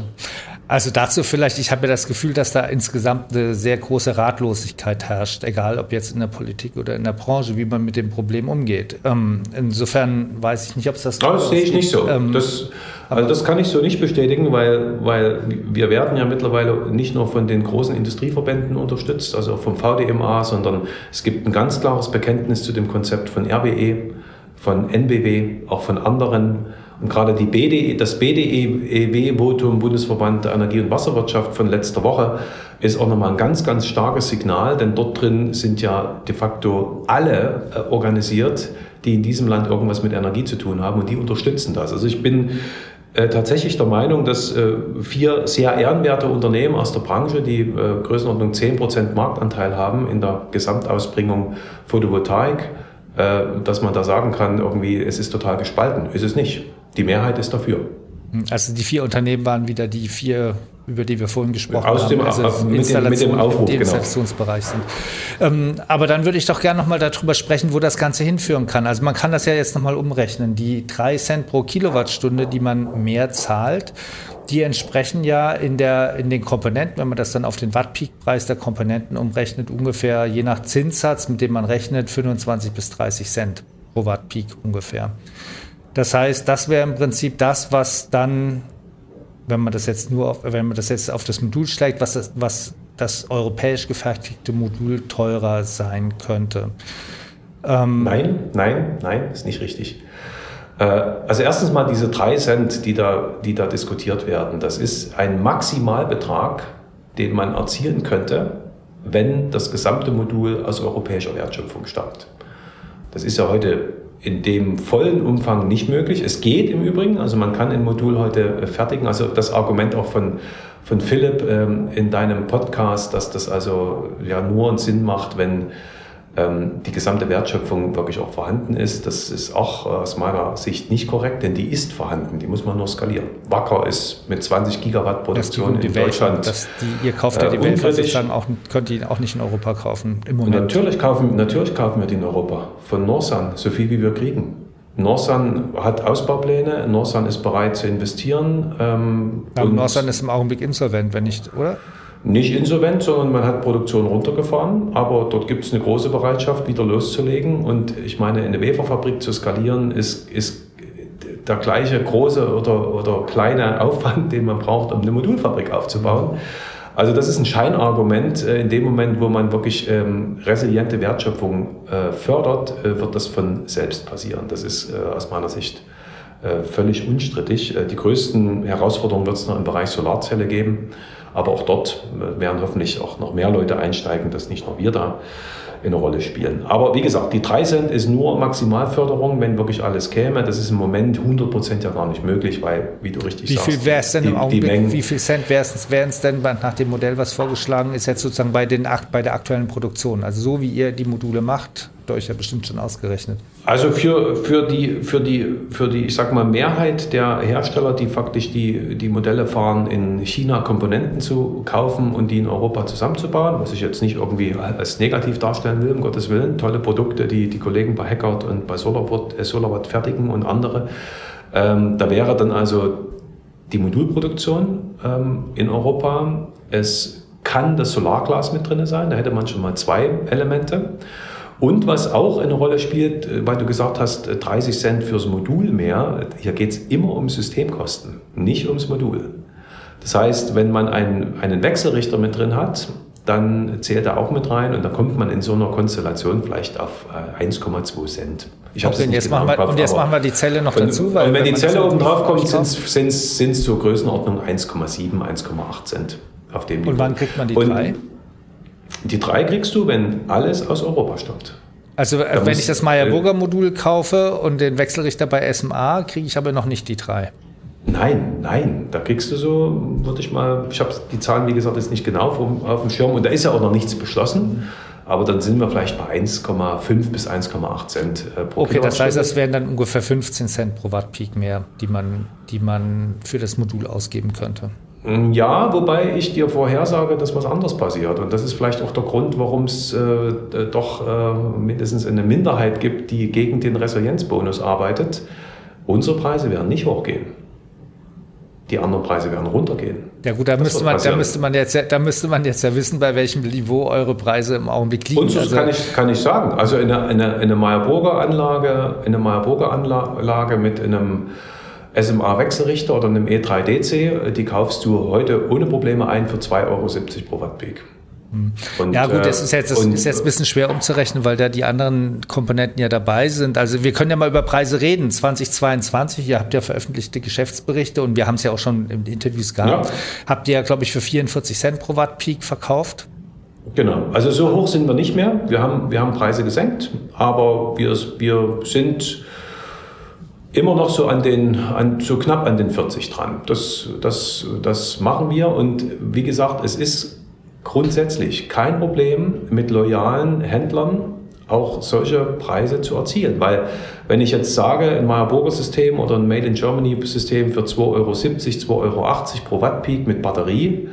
Also dazu vielleicht, ich habe ja das Gefühl, dass da insgesamt eine sehr große Ratlosigkeit herrscht, egal ob jetzt in der Politik oder in der Branche, wie man mit dem Problem umgeht. Ähm, insofern weiß ich nicht, ob es das... Das sehe ich nicht so. Ähm, das, also das kann ich so nicht bestätigen, weil, weil wir werden ja mittlerweile nicht nur von den großen Industrieverbänden unterstützt, also vom VDMA, sondern es gibt ein ganz klares Bekenntnis zu dem Konzept von RWE, von NBW, auch von anderen und gerade die BDE, das BDEW-Votum Bundesverband der Energie- und Wasserwirtschaft von letzter Woche ist auch nochmal ein ganz, ganz starkes Signal, denn dort drin sind ja de facto alle äh, organisiert, die in diesem Land irgendwas mit Energie zu tun haben und die unterstützen das. Also ich bin äh, tatsächlich der Meinung, dass äh, vier sehr ehrenwerte Unternehmen aus der Branche, die Größenordnung 10% Marktanteil haben in der Gesamtausbringung Photovoltaik, dass man da sagen kann, irgendwie, es ist total gespalten. Ist es nicht. Die Mehrheit ist dafür. Also die vier Unternehmen waren wieder die vier, über die wir vorhin gesprochen Aus dem, haben, also mit dem, mit dem Aufruf, die genau. Installationsbereich genau. sind. Ähm, aber dann würde ich doch gerne nochmal darüber sprechen, wo das Ganze hinführen kann. Also man kann das ja jetzt nochmal umrechnen. Die drei Cent pro Kilowattstunde, die man mehr zahlt, die entsprechen ja in, der, in den Komponenten, wenn man das dann auf den Watt-Peak-Preis der Komponenten umrechnet, ungefähr je nach Zinssatz, mit dem man rechnet, 25 bis 30 Cent pro Watt-Peak ungefähr. Das heißt, das wäre im Prinzip das, was dann, wenn man das jetzt nur auf, wenn man das jetzt auf das Modul schlägt, was das, was das europäisch gefertigte Modul teurer sein könnte. Ähm nein, nein, nein, ist nicht richtig. Äh, also erstens mal diese drei Cent, die da, die da diskutiert werden, das ist ein Maximalbetrag, den man erzielen könnte, wenn das gesamte Modul aus europäischer Wertschöpfung stammt. Das ist ja heute in dem vollen Umfang nicht möglich. Es geht im Übrigen, also man kann ein Modul heute fertigen. Also das Argument auch von, von Philipp ähm, in deinem Podcast, dass das also ja nur einen Sinn macht, wenn die gesamte Wertschöpfung wirklich auch vorhanden ist. Das ist auch aus meiner Sicht nicht korrekt, denn die ist vorhanden, die muss man nur skalieren. Wacker ist mit 20 Gigawatt Produktion in Welt, Deutschland. Das, die, ihr kauft ja die äh, Welt sozusagen auch, könnt ihr auch nicht in Europa kaufen im Moment. natürlich kaufen, natürlich kaufen wir die in Europa, von Norsan, so viel wie wir kriegen. Norsan hat Ausbaupläne, Norsan ist bereit zu investieren. Ähm, Norsan ist im Augenblick insolvent, wenn nicht, oder? Nicht insolvent, sondern man hat Produktion runtergefahren, aber dort gibt es eine große Bereitschaft, wieder loszulegen. Und ich meine, eine Waferfabrik zu skalieren ist, ist der gleiche große oder, oder kleine Aufwand, den man braucht, um eine Modulfabrik aufzubauen. Also das ist ein Scheinargument. Äh, in dem Moment, wo man wirklich ähm, resiliente Wertschöpfung äh, fördert, äh, wird das von selbst passieren. Das ist äh, aus meiner Sicht äh, völlig unstrittig. Äh, die größten Herausforderungen wird es noch im Bereich Solarzelle geben. Aber auch dort werden hoffentlich auch noch mehr Leute einsteigen, dass nicht nur wir da eine Rolle spielen. Aber wie gesagt, die 3 Cent ist nur Maximalförderung, wenn wirklich alles käme. Das ist im Moment 100 Prozent ja gar nicht möglich, weil, wie du richtig wie sagst, viel wäre es denn die, im Augenblick, wie viel Cent wären es denn nach dem Modell, was vorgeschlagen ist, jetzt sozusagen bei, den, bei der aktuellen Produktion? Also so wie ihr die Module macht, habt ihr euch ja bestimmt schon ausgerechnet. Also für, für, die, für, die, für die, ich sag mal, Mehrheit der Hersteller, die faktisch die, die Modelle fahren, in China Komponenten zu kaufen und die in Europa zusammenzubauen, was ich jetzt nicht irgendwie als negativ darstellen will, um Gottes Willen. Tolle Produkte, die die Kollegen bei Hackert und bei Solarwatt, äh, Solarwatt fertigen und andere. Ähm, da wäre dann also die Modulproduktion ähm, in Europa. Es kann das Solarglas mit drin sein, da hätte man schon mal zwei Elemente. Und was auch eine Rolle spielt, äh, weil du gesagt hast, 30 äh, Cent fürs Modul mehr, hier geht es immer um Systemkosten, nicht ums Modul. Das heißt, wenn man einen, einen Wechselrichter mit drin hat, dann zählt er auch mit rein und dann kommt man in so einer Konstellation vielleicht auf 1,2 äh, Cent. Ich okay, jetzt genau machen wir, Kopf, und jetzt machen wir die Zelle noch und, dazu. Weil und wenn, wenn die Zelle oben drauf kommt, sind es zur Größenordnung 1,7, 1,8 Cent auf dem Niveau. Und wann kriegt man die drei? Die drei kriegst du, wenn alles aus Europa stammt. Also da wenn ich das Meyer-Burger-Modul kaufe und den Wechselrichter bei SMA, kriege ich aber noch nicht die drei. Nein, nein, da kriegst du so, würde ich mal, ich habe die Zahlen, wie gesagt, jetzt nicht genau auf, auf dem Schirm und da ist ja auch noch nichts beschlossen, aber dann sind wir vielleicht bei 1,5 bis 1,8 Cent äh, pro Okay, das heißt, das wären dann ungefähr 15 Cent pro Watt Peak mehr, die man, die man für das Modul ausgeben könnte. Mm, ja, wobei ich dir vorhersage, dass was anderes passiert. Und das ist vielleicht auch der Grund, warum es äh, doch äh, mindestens eine Minderheit gibt, die gegen den Resilienzbonus arbeitet. Unsere Preise werden nicht hochgehen. Die anderen Preise werden runtergehen. Ja gut, da müsste, man, da, müsste man jetzt, da müsste man jetzt ja wissen, bei welchem Niveau eure Preise im Augenblick liegen. Und so also, kann, ich, kann ich sagen. Also eine, eine, eine Meyer-Burger Anlage, eine Meyer-Burger Anlage mit einem SMA-Wechselrichter oder einem E3DC, die kaufst du heute ohne Probleme ein für 2,70 Euro pro Wattpeak. Hm. Und, ja gut, das, ist jetzt, das und, ist jetzt ein bisschen schwer umzurechnen, weil da die anderen Komponenten ja dabei sind. Also wir können ja mal über Preise reden. 2022, ihr habt ja veröffentlichte Geschäftsberichte und wir haben es ja auch schon in Interviews gehabt. Ja. Habt ihr ja, glaube ich, für 44 Cent pro Watt Peak verkauft. Genau, also so hoch sind wir nicht mehr. Wir haben, wir haben Preise gesenkt, aber wir, wir sind immer noch so an den, an, so knapp an den 40 dran. Das, das, das machen wir und wie gesagt, es ist grundsätzlich kein Problem mit loyalen Händlern auch solche Preise zu erzielen. Weil wenn ich jetzt sage, ein Meyer-Burger System oder ein Made in Germany System für 2,70 Euro, 2,80 Euro pro Watt-Peak mit Batterie,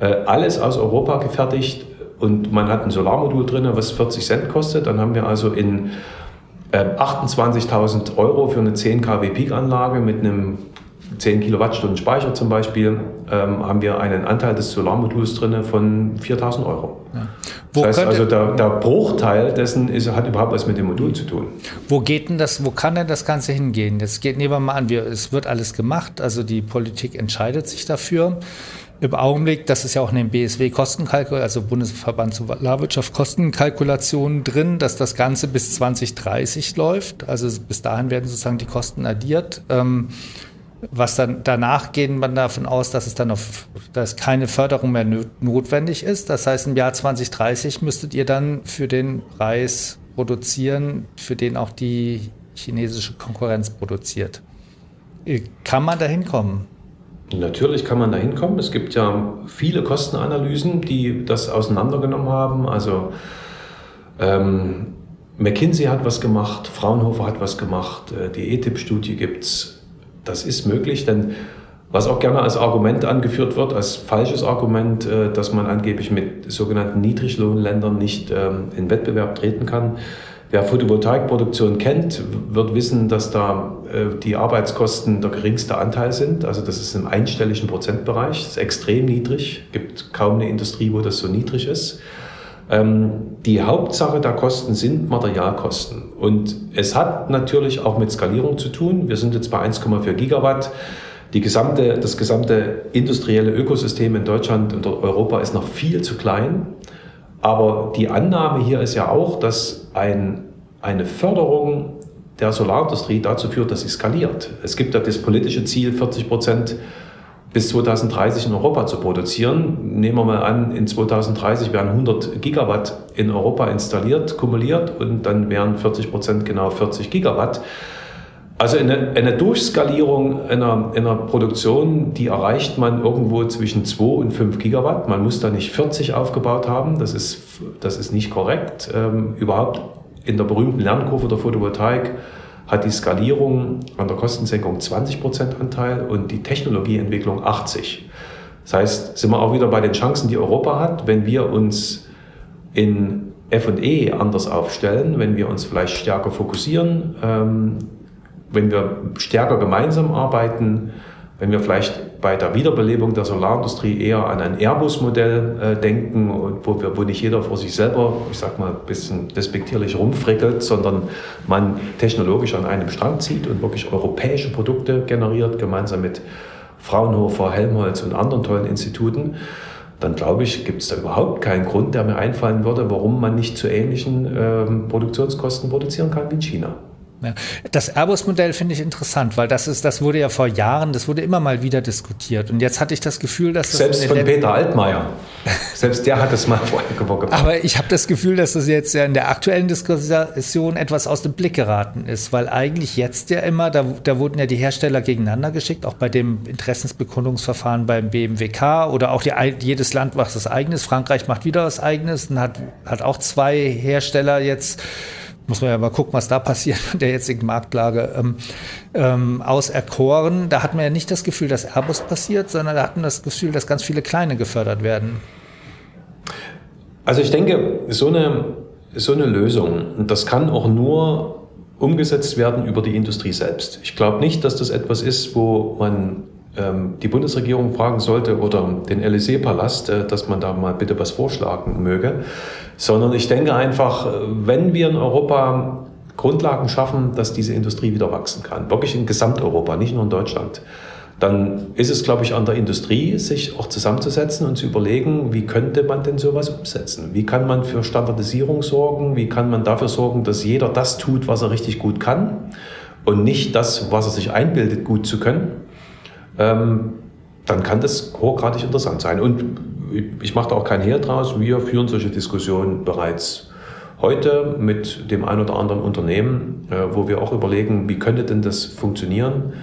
äh, alles aus Europa gefertigt und man hat ein Solarmodul drin, was 40 Cent kostet, dann haben wir also in 28.000 ähm, Euro für eine 10 kW Peak-Anlage mit einem 10 Kilowattstunden Speicher zum Beispiel, ähm, haben wir einen Anteil des Solarmoduls drin von 4.000 Euro. Ja. Das heißt also, der, der, Bruchteil dessen ist, hat überhaupt was mit dem Modul zu tun. Wo geht denn das, wo kann denn das Ganze hingehen? Jetzt geht, nehmen wir mal an, wir, es wird alles gemacht, also die Politik entscheidet sich dafür. Im Augenblick, das ist ja auch in dem BSW Kostenkalkulation, also Bundesverband Solarwirtschaft Kostenkalkulationen drin, dass das Ganze bis 2030 läuft. Also bis dahin werden sozusagen die Kosten addiert. Ähm, was dann danach gehen man davon aus, dass es dann auf, dass keine Förderung mehr notwendig ist. Das heißt, im Jahr 2030 müsstet ihr dann für den Preis produzieren, für den auch die chinesische Konkurrenz produziert. Kann man da hinkommen? Natürlich kann man da hinkommen. Es gibt ja viele Kostenanalysen, die das auseinandergenommen haben. Also ähm, McKinsey hat was gemacht, Fraunhofer hat was gemacht, äh, die ETIP-Studie gibt es. Das ist möglich, denn was auch gerne als Argument angeführt wird, als falsches Argument, äh, dass man angeblich mit sogenannten Niedriglohnländern nicht ähm, in Wettbewerb treten kann. Wer Photovoltaikproduktion kennt, wird wissen, dass da äh, die Arbeitskosten der geringste Anteil sind. Also das ist im einstelligen Prozentbereich. Das ist extrem niedrig. Es gibt kaum eine Industrie, wo das so niedrig ist. Ähm, die Hauptsache der Kosten sind Materialkosten. Und es hat natürlich auch mit Skalierung zu tun. Wir sind jetzt bei 1,4 Gigawatt. Die gesamte, das gesamte industrielle Ökosystem in Deutschland und Europa ist noch viel zu klein. Aber die Annahme hier ist ja auch, dass ein, eine Förderung der Solarindustrie dazu führt, dass sie skaliert. Es gibt ja das politische Ziel, 40 Prozent bis 2030 in Europa zu produzieren. Nehmen wir mal an, in 2030 werden 100 Gigawatt in Europa installiert, kumuliert und dann wären 40 Prozent genau 40 Gigawatt. Also eine, eine Durchskalierung einer, einer Produktion, die erreicht man irgendwo zwischen 2 und 5 Gigawatt. Man muss da nicht 40 aufgebaut haben, das ist, das ist nicht korrekt. Ähm, überhaupt in der berühmten Lernkurve der Photovoltaik hat die Skalierung an der Kostensenkung 20 Prozent Anteil und die Technologieentwicklung 80. Das heißt, sind wir auch wieder bei den Chancen, die Europa hat, wenn wir uns in F&E anders aufstellen, wenn wir uns vielleicht stärker fokussieren, ähm, wenn wir stärker gemeinsam arbeiten, wenn wir vielleicht bei der Wiederbelebung der Solarindustrie eher an ein Airbus-Modell äh, denken, wo, wir, wo nicht jeder vor sich selber, ich sag mal, ein bisschen despektierlich rumfrickelt, sondern man technologisch an einem Strang zieht und wirklich europäische Produkte generiert, gemeinsam mit Fraunhofer, Helmholtz und anderen tollen Instituten, dann glaube ich, gibt es da überhaupt keinen Grund, der mir einfallen würde, warum man nicht zu ähnlichen ähm, Produktionskosten produzieren kann wie in China. Ja. Das Airbus-Modell finde ich interessant, weil das ist, das wurde ja vor Jahren, das wurde immer mal wieder diskutiert. Und jetzt hatte ich das Gefühl, dass das selbst von Peter Altmaier, selbst der hat es mal vorher gemacht. Aber ich habe das Gefühl, dass das jetzt ja in der aktuellen Diskussion etwas aus dem Blick geraten ist, weil eigentlich jetzt ja immer, da, da wurden ja die Hersteller gegeneinander geschickt, auch bei dem Interessensbekundungsverfahren beim BMWK oder auch die, jedes Land macht das eigenes. Frankreich macht wieder was eigenes und hat, hat auch zwei Hersteller jetzt muss man ja mal gucken, was da passiert <laughs> in der jetzigen Marktlage, ähm, ähm, auserkoren. Da hat man ja nicht das Gefühl, dass Airbus passiert, sondern da hat man das Gefühl, dass ganz viele kleine gefördert werden. Also ich denke, so eine, so eine Lösung, das kann auch nur umgesetzt werden über die Industrie selbst. Ich glaube nicht, dass das etwas ist, wo man die Bundesregierung fragen sollte oder den LSE-Palast, äh, dass man da mal bitte was vorschlagen möge, sondern ich denke einfach, äh, wenn wir in Europa Grundlagen schaffen, dass diese Industrie wieder wachsen kann, wirklich in Gesamteuropa, nicht nur in Deutschland, dann ist es, glaube ich, an der Industrie, sich auch zusammenzusetzen und zu überlegen, wie könnte man denn sowas umsetzen? Wie kann man für Standardisierung sorgen? Wie kann man dafür sorgen, dass jeder das tut, was er richtig gut kann und nicht das, was er sich einbildet, gut zu können? Ähm, dann kann das hochgradig interessant sein. Und ich mache da auch kein Hehl draus. Wir führen solche Diskussionen bereits heute mit dem ein oder anderen Unternehmen, äh, wo wir auch überlegen, wie könnte denn das funktionieren?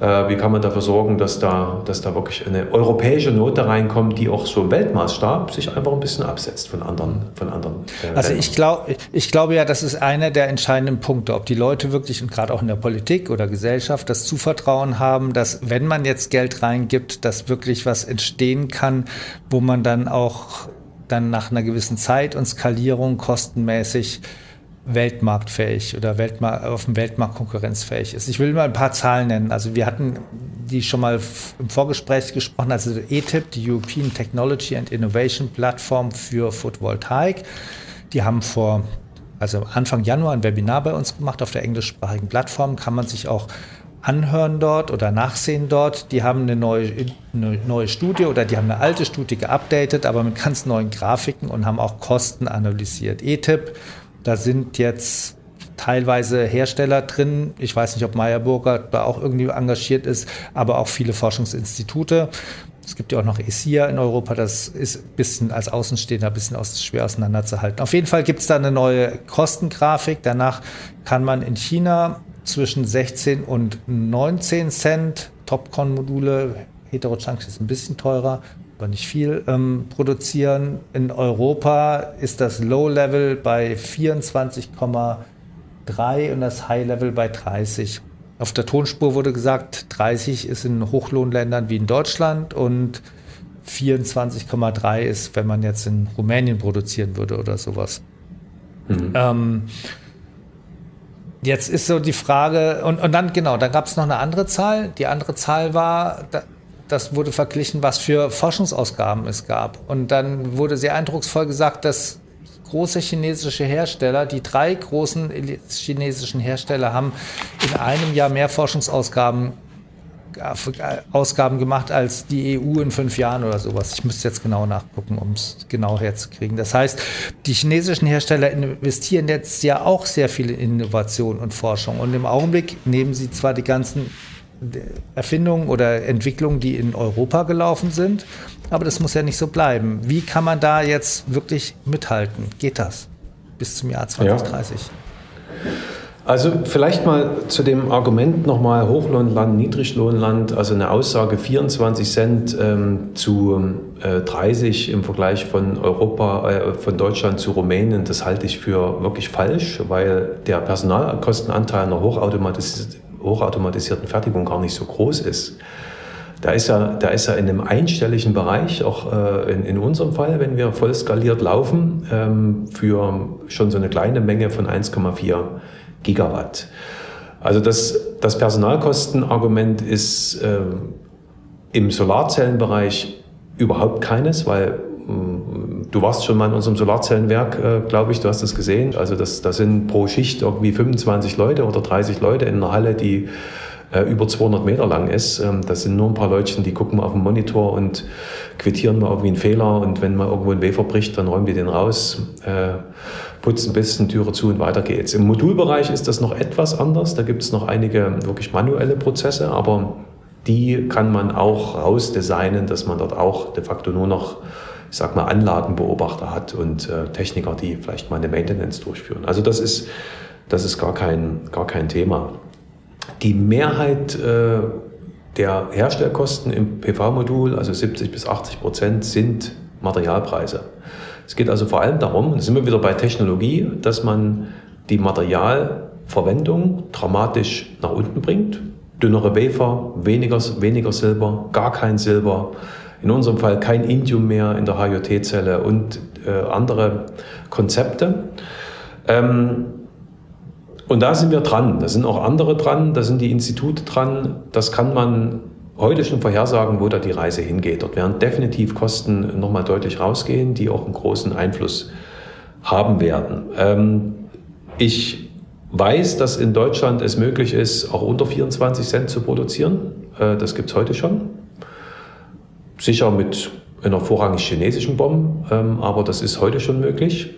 Äh, wie kann man dafür sorgen, dass da, dass da wirklich eine europäische Note reinkommt, die auch so im Weltmaßstab sich einfach ein bisschen absetzt von anderen. Von anderen äh, also ich, glaube ich glaube ja, das ist einer der entscheidenden Punkte, ob die Leute wirklich und gerade auch in der Politik oder Gesellschaft das Zuvertrauen haben, dass wenn man jetzt Geld reingibt, dass wirklich was entstehen kann, wo man dann auch dann nach einer gewissen Zeit und Skalierung kostenmäßig weltmarktfähig oder Weltmar auf dem Weltmarkt konkurrenzfähig ist. Ich will mal ein paar Zahlen nennen. Also wir hatten die schon mal im Vorgespräch gesprochen, also ETIP, die European Technology and Innovation Plattform für Photovoltaik. Die haben vor, also Anfang Januar ein Webinar bei uns gemacht auf der englischsprachigen Plattform. Kann man sich auch anhören dort oder nachsehen dort. Die haben eine neue, eine neue Studie oder die haben eine alte Studie geupdatet, aber mit ganz neuen Grafiken und haben auch Kosten analysiert. ETIP da sind jetzt teilweise Hersteller drin. Ich weiß nicht, ob Meyerburger da auch irgendwie engagiert ist, aber auch viele Forschungsinstitute. Es gibt ja auch noch ESIA in Europa, das ist ein bisschen als Außenstehender ein bisschen schwer auseinanderzuhalten. Auf jeden Fall gibt es da eine neue Kostengrafik. Danach kann man in China zwischen 16 und 19 Cent Topcon-Module, Heterochunks ist ein bisschen teurer, aber nicht viel, ähm, produzieren. In Europa ist das Low-Level bei 24,3 und das High-Level bei 30. Auf der Tonspur wurde gesagt, 30 ist in Hochlohnländern wie in Deutschland und 24,3 ist, wenn man jetzt in Rumänien produzieren würde oder sowas. Mhm. Ähm, jetzt ist so die Frage, und, und dann genau, da gab es noch eine andere Zahl. Die andere Zahl war, das wurde verglichen, was für Forschungsausgaben es gab. Und dann wurde sehr eindrucksvoll gesagt, dass große chinesische Hersteller, die drei großen chinesischen Hersteller haben in einem Jahr mehr Forschungsausgaben Ausgaben gemacht als die EU in fünf Jahren oder sowas. Ich müsste jetzt genau nachgucken, um es genau herzukriegen. Das heißt, die chinesischen Hersteller investieren jetzt ja auch sehr viel in Innovation und Forschung. Und im Augenblick nehmen sie zwar die ganzen Erfindungen oder Entwicklungen, die in Europa gelaufen sind. Aber das muss ja nicht so bleiben. Wie kann man da jetzt wirklich mithalten? Geht das bis zum Jahr 2030? Ja. Also vielleicht mal zu dem Argument nochmal Hochlohnland, Niedriglohnland, also eine Aussage 24 Cent ähm, zu äh, 30 im Vergleich von Europa, äh, von Deutschland zu Rumänien, das halte ich für wirklich falsch, weil der Personalkostenanteil einer hochautomatisierten hochautomatisierten Fertigung gar nicht so groß ist. Da ist er, da ist er in einem einstelligen Bereich, auch äh, in, in unserem Fall, wenn wir voll skaliert laufen, ähm, für schon so eine kleine Menge von 1,4 Gigawatt. Also das, das Personalkostenargument ist äh, im Solarzellenbereich überhaupt keines, weil Du warst schon mal in unserem Solarzellenwerk, äh, glaube ich, du hast das gesehen. Also das, das sind pro Schicht irgendwie 25 Leute oder 30 Leute in einer Halle, die äh, über 200 Meter lang ist. Ähm, das sind nur ein paar Leutchen, die gucken auf den Monitor und quittieren mal irgendwie einen Fehler und wenn mal irgendwo ein Wafer bricht, dann räumen die den raus, äh, putzen ein bisschen, Türe zu und weiter geht's. Im Modulbereich ist das noch etwas anders. Da gibt es noch einige wirklich manuelle Prozesse, aber die kann man auch rausdesignen, dass man dort auch de facto nur noch ich sag mal, Anlagenbeobachter hat und äh, Techniker, die vielleicht mal eine Maintenance durchführen. Also das ist, das ist gar, kein, gar kein Thema. Die Mehrheit äh, der Herstellkosten im PV-Modul, also 70 bis 80 Prozent, sind Materialpreise. Es geht also vor allem darum, und sind wir wieder bei Technologie, dass man die Materialverwendung dramatisch nach unten bringt. Dünnere Wafer, weniger, weniger Silber, gar kein Silber, in unserem Fall kein Indium mehr in der HJT-Zelle und äh, andere Konzepte. Ähm, und da sind wir dran. Da sind auch andere dran, da sind die Institute dran. Das kann man heute schon vorhersagen, wo da die Reise hingeht. Dort werden definitiv Kosten nochmal deutlich rausgehen, die auch einen großen Einfluss haben werden. Ähm, ich weiß, dass in Deutschland es möglich ist, auch unter 24 Cent zu produzieren. Äh, das gibt es heute schon sicher mit einer vorrangig chinesischen Bombe, ähm, aber das ist heute schon möglich.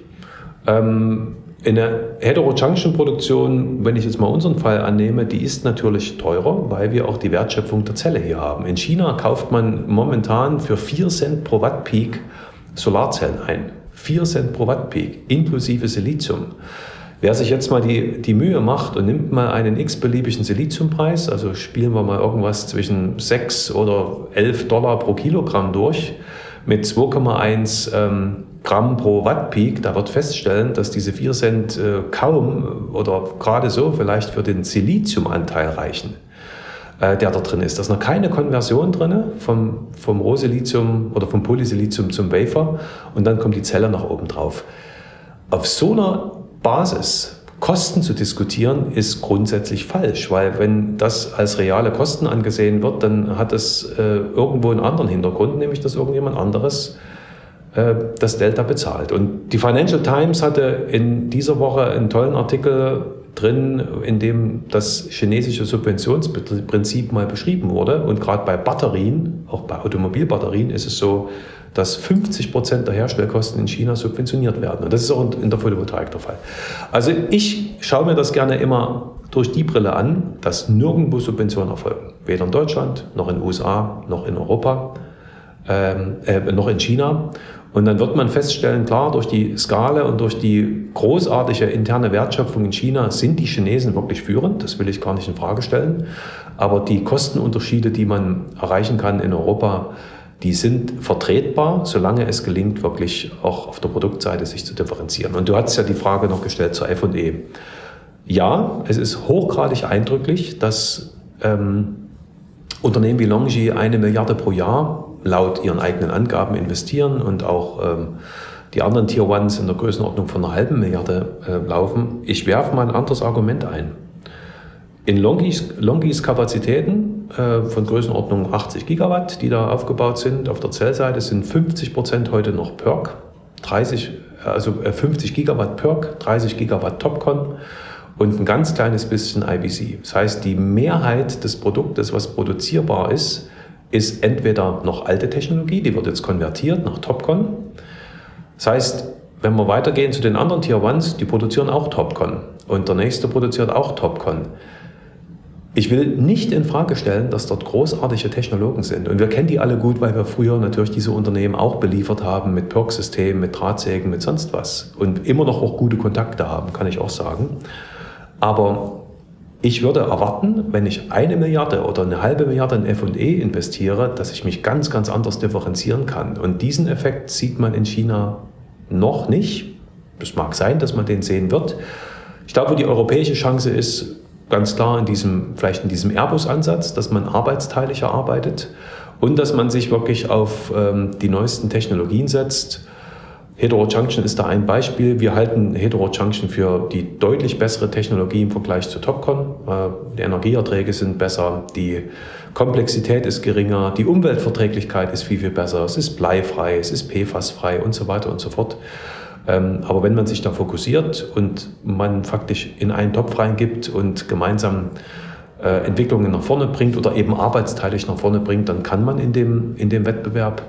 Ähm, in der Heterojunction-Produktion, wenn ich jetzt mal unseren Fall annehme, die ist natürlich teurer, weil wir auch die Wertschöpfung der Zelle hier haben. In China kauft man momentan für 4 Cent pro Watt Peak Solarzellen ein. 4 Cent pro Watt Peak, inklusive Silizium. Wer sich jetzt mal die, die Mühe macht und nimmt mal einen x-beliebigen Siliziumpreis, also spielen wir mal irgendwas zwischen 6 oder 11 Dollar pro Kilogramm durch, mit 2,1 ähm, Gramm pro Watt Peak, da wird feststellen, dass diese 4 Cent äh, kaum oder gerade so vielleicht für den Siliziumanteil reichen, äh, der da drin ist. Da ist noch keine Konversion drin vom, vom Rohsilizium oder vom Polysilizium zum Wafer und dann kommt die Zelle nach oben drauf. Auf so einer Basis Kosten zu diskutieren, ist grundsätzlich falsch, weil wenn das als reale Kosten angesehen wird, dann hat es äh, irgendwo einen anderen Hintergrund, nämlich dass irgendjemand anderes äh, das Delta bezahlt. Und die Financial Times hatte in dieser Woche einen tollen Artikel drin, in dem das chinesische Subventionsprinzip mal beschrieben wurde. Und gerade bei Batterien, auch bei Automobilbatterien, ist es so, dass 50 Prozent der Herstellkosten in China subventioniert werden. Und das ist auch in der Photovoltaik der Fall. Also ich schaue mir das gerne immer durch die Brille an, dass nirgendwo Subventionen erfolgen. Weder in Deutschland, noch in den USA, noch in Europa, ähm, äh, noch in China. Und dann wird man feststellen, klar, durch die Skala und durch die großartige interne Wertschöpfung in China sind die Chinesen wirklich führend. Das will ich gar nicht in Frage stellen. Aber die Kostenunterschiede, die man erreichen kann in Europa, die sind vertretbar, solange es gelingt, wirklich auch auf der Produktseite sich zu differenzieren. Und du hast ja die Frage noch gestellt zur F&E. Ja, es ist hochgradig eindrücklich, dass ähm, Unternehmen wie Longi eine Milliarde pro Jahr laut ihren eigenen Angaben investieren und auch ähm, die anderen Tier Ones in der Größenordnung von einer halben Milliarde äh, laufen. Ich werfe mal ein anderes Argument ein. In Longis, Longis Kapazitäten äh, von Größenordnung 80 Gigawatt, die da aufgebaut sind, auf der Zellseite sind 50 Prozent heute noch PERC, 30, also 50 äh, Gigawatt PERC, 30 Gigawatt Topcon und ein ganz kleines bisschen IBC. Das heißt, die Mehrheit des Produktes, was produzierbar ist, ist entweder noch alte Technologie, die wird jetzt konvertiert nach Topcon. Das heißt, wenn wir weitergehen zu den anderen Tier Ones, die produzieren auch Topcon und der nächste produziert auch Topcon. Ich will nicht in Frage stellen, dass dort großartige Technologen sind. Und wir kennen die alle gut, weil wir früher natürlich diese Unternehmen auch beliefert haben mit Perk-Systemen, mit Drahtsägen, mit sonst was. Und immer noch auch gute Kontakte haben, kann ich auch sagen. Aber ich würde erwarten, wenn ich eine Milliarde oder eine halbe Milliarde in FE investiere, dass ich mich ganz, ganz anders differenzieren kann. Und diesen Effekt sieht man in China noch nicht. Es mag sein, dass man den sehen wird. Ich glaube, die europäische Chance ist, ganz klar in diesem, vielleicht in diesem Airbus-Ansatz, dass man arbeitsteilig arbeitet und dass man sich wirklich auf ähm, die neuesten Technologien setzt. Heterojunction ist da ein Beispiel. Wir halten Heterojunction für die deutlich bessere Technologie im Vergleich zu Topcon. Äh, die Energieerträge sind besser, die Komplexität ist geringer, die Umweltverträglichkeit ist viel, viel besser, es ist bleifrei, es ist PFAS-frei und so weiter und so fort. Ähm, aber wenn man sich da fokussiert und man faktisch in einen Topf reingibt und gemeinsam äh, Entwicklungen nach vorne bringt oder eben arbeitsteilig nach vorne bringt, dann kann man in dem, in dem Wettbewerb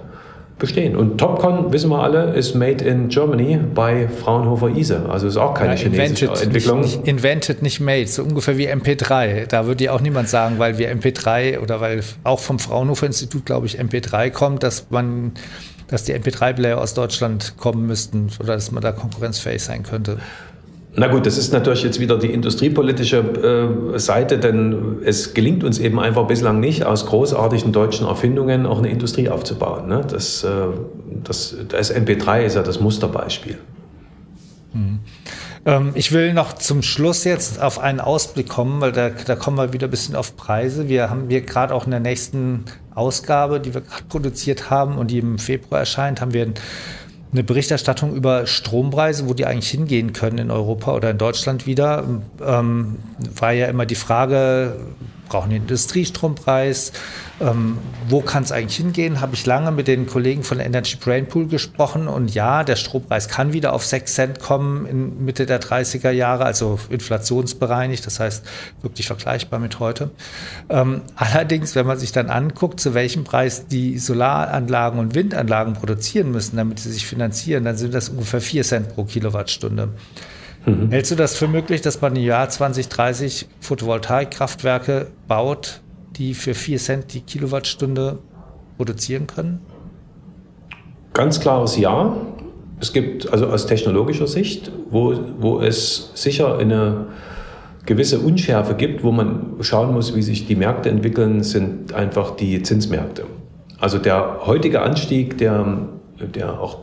bestehen. Und Topcon, wissen wir alle, ist made in Germany bei Fraunhofer ISE. Also ist auch keine ja, chinesische invented, Entwicklung. Nicht, invented, nicht made. So ungefähr wie MP3. Da würde ja auch niemand sagen, weil wir MP3 oder weil auch vom Fraunhofer Institut, glaube ich, MP3 kommt, dass man dass die MP3-Player aus Deutschland kommen müssten oder dass man da konkurrenzfähig sein könnte. Na gut, das ist natürlich jetzt wieder die industriepolitische äh, Seite, denn es gelingt uns eben einfach bislang nicht, aus großartigen deutschen Erfindungen auch eine Industrie aufzubauen. Ne? Das, äh, das, das MP3 ist ja das Musterbeispiel. Mhm. Ähm, ich will noch zum Schluss jetzt auf einen Ausblick kommen, weil da, da kommen wir wieder ein bisschen auf Preise. Wir haben hier gerade auch in der nächsten Ausgabe, die wir gerade produziert haben und die im Februar erscheint, haben wir ein eine Berichterstattung über Strompreise, wo die eigentlich hingehen können in Europa oder in Deutschland wieder, ähm, war ja immer die Frage, brauchen den Industriestrompreis? Ähm, wo kann es eigentlich hingehen? Habe ich lange mit den Kollegen von Energy Brain Pool gesprochen und ja, der Strompreis kann wieder auf 6 Cent kommen in Mitte der 30er Jahre, also inflationsbereinigt, das heißt wirklich vergleichbar mit heute. Ähm, allerdings, wenn man sich dann anguckt, zu welchem Preis die Solaranlagen und Windanlagen produzieren müssen, damit sie sich finanzieren, dann sind das ungefähr 4 Cent pro Kilowattstunde. Mhm. Hältst du das für möglich, dass man im Jahr 2030 Photovoltaikkraftwerke baut, die für 4 Cent die Kilowattstunde produzieren können? Ganz klares Ja. Es gibt also aus technologischer Sicht, wo, wo es sicher eine gewisse Unschärfe gibt, wo man schauen muss, wie sich die Märkte entwickeln, sind einfach die Zinsmärkte. Also der heutige Anstieg, der, der auch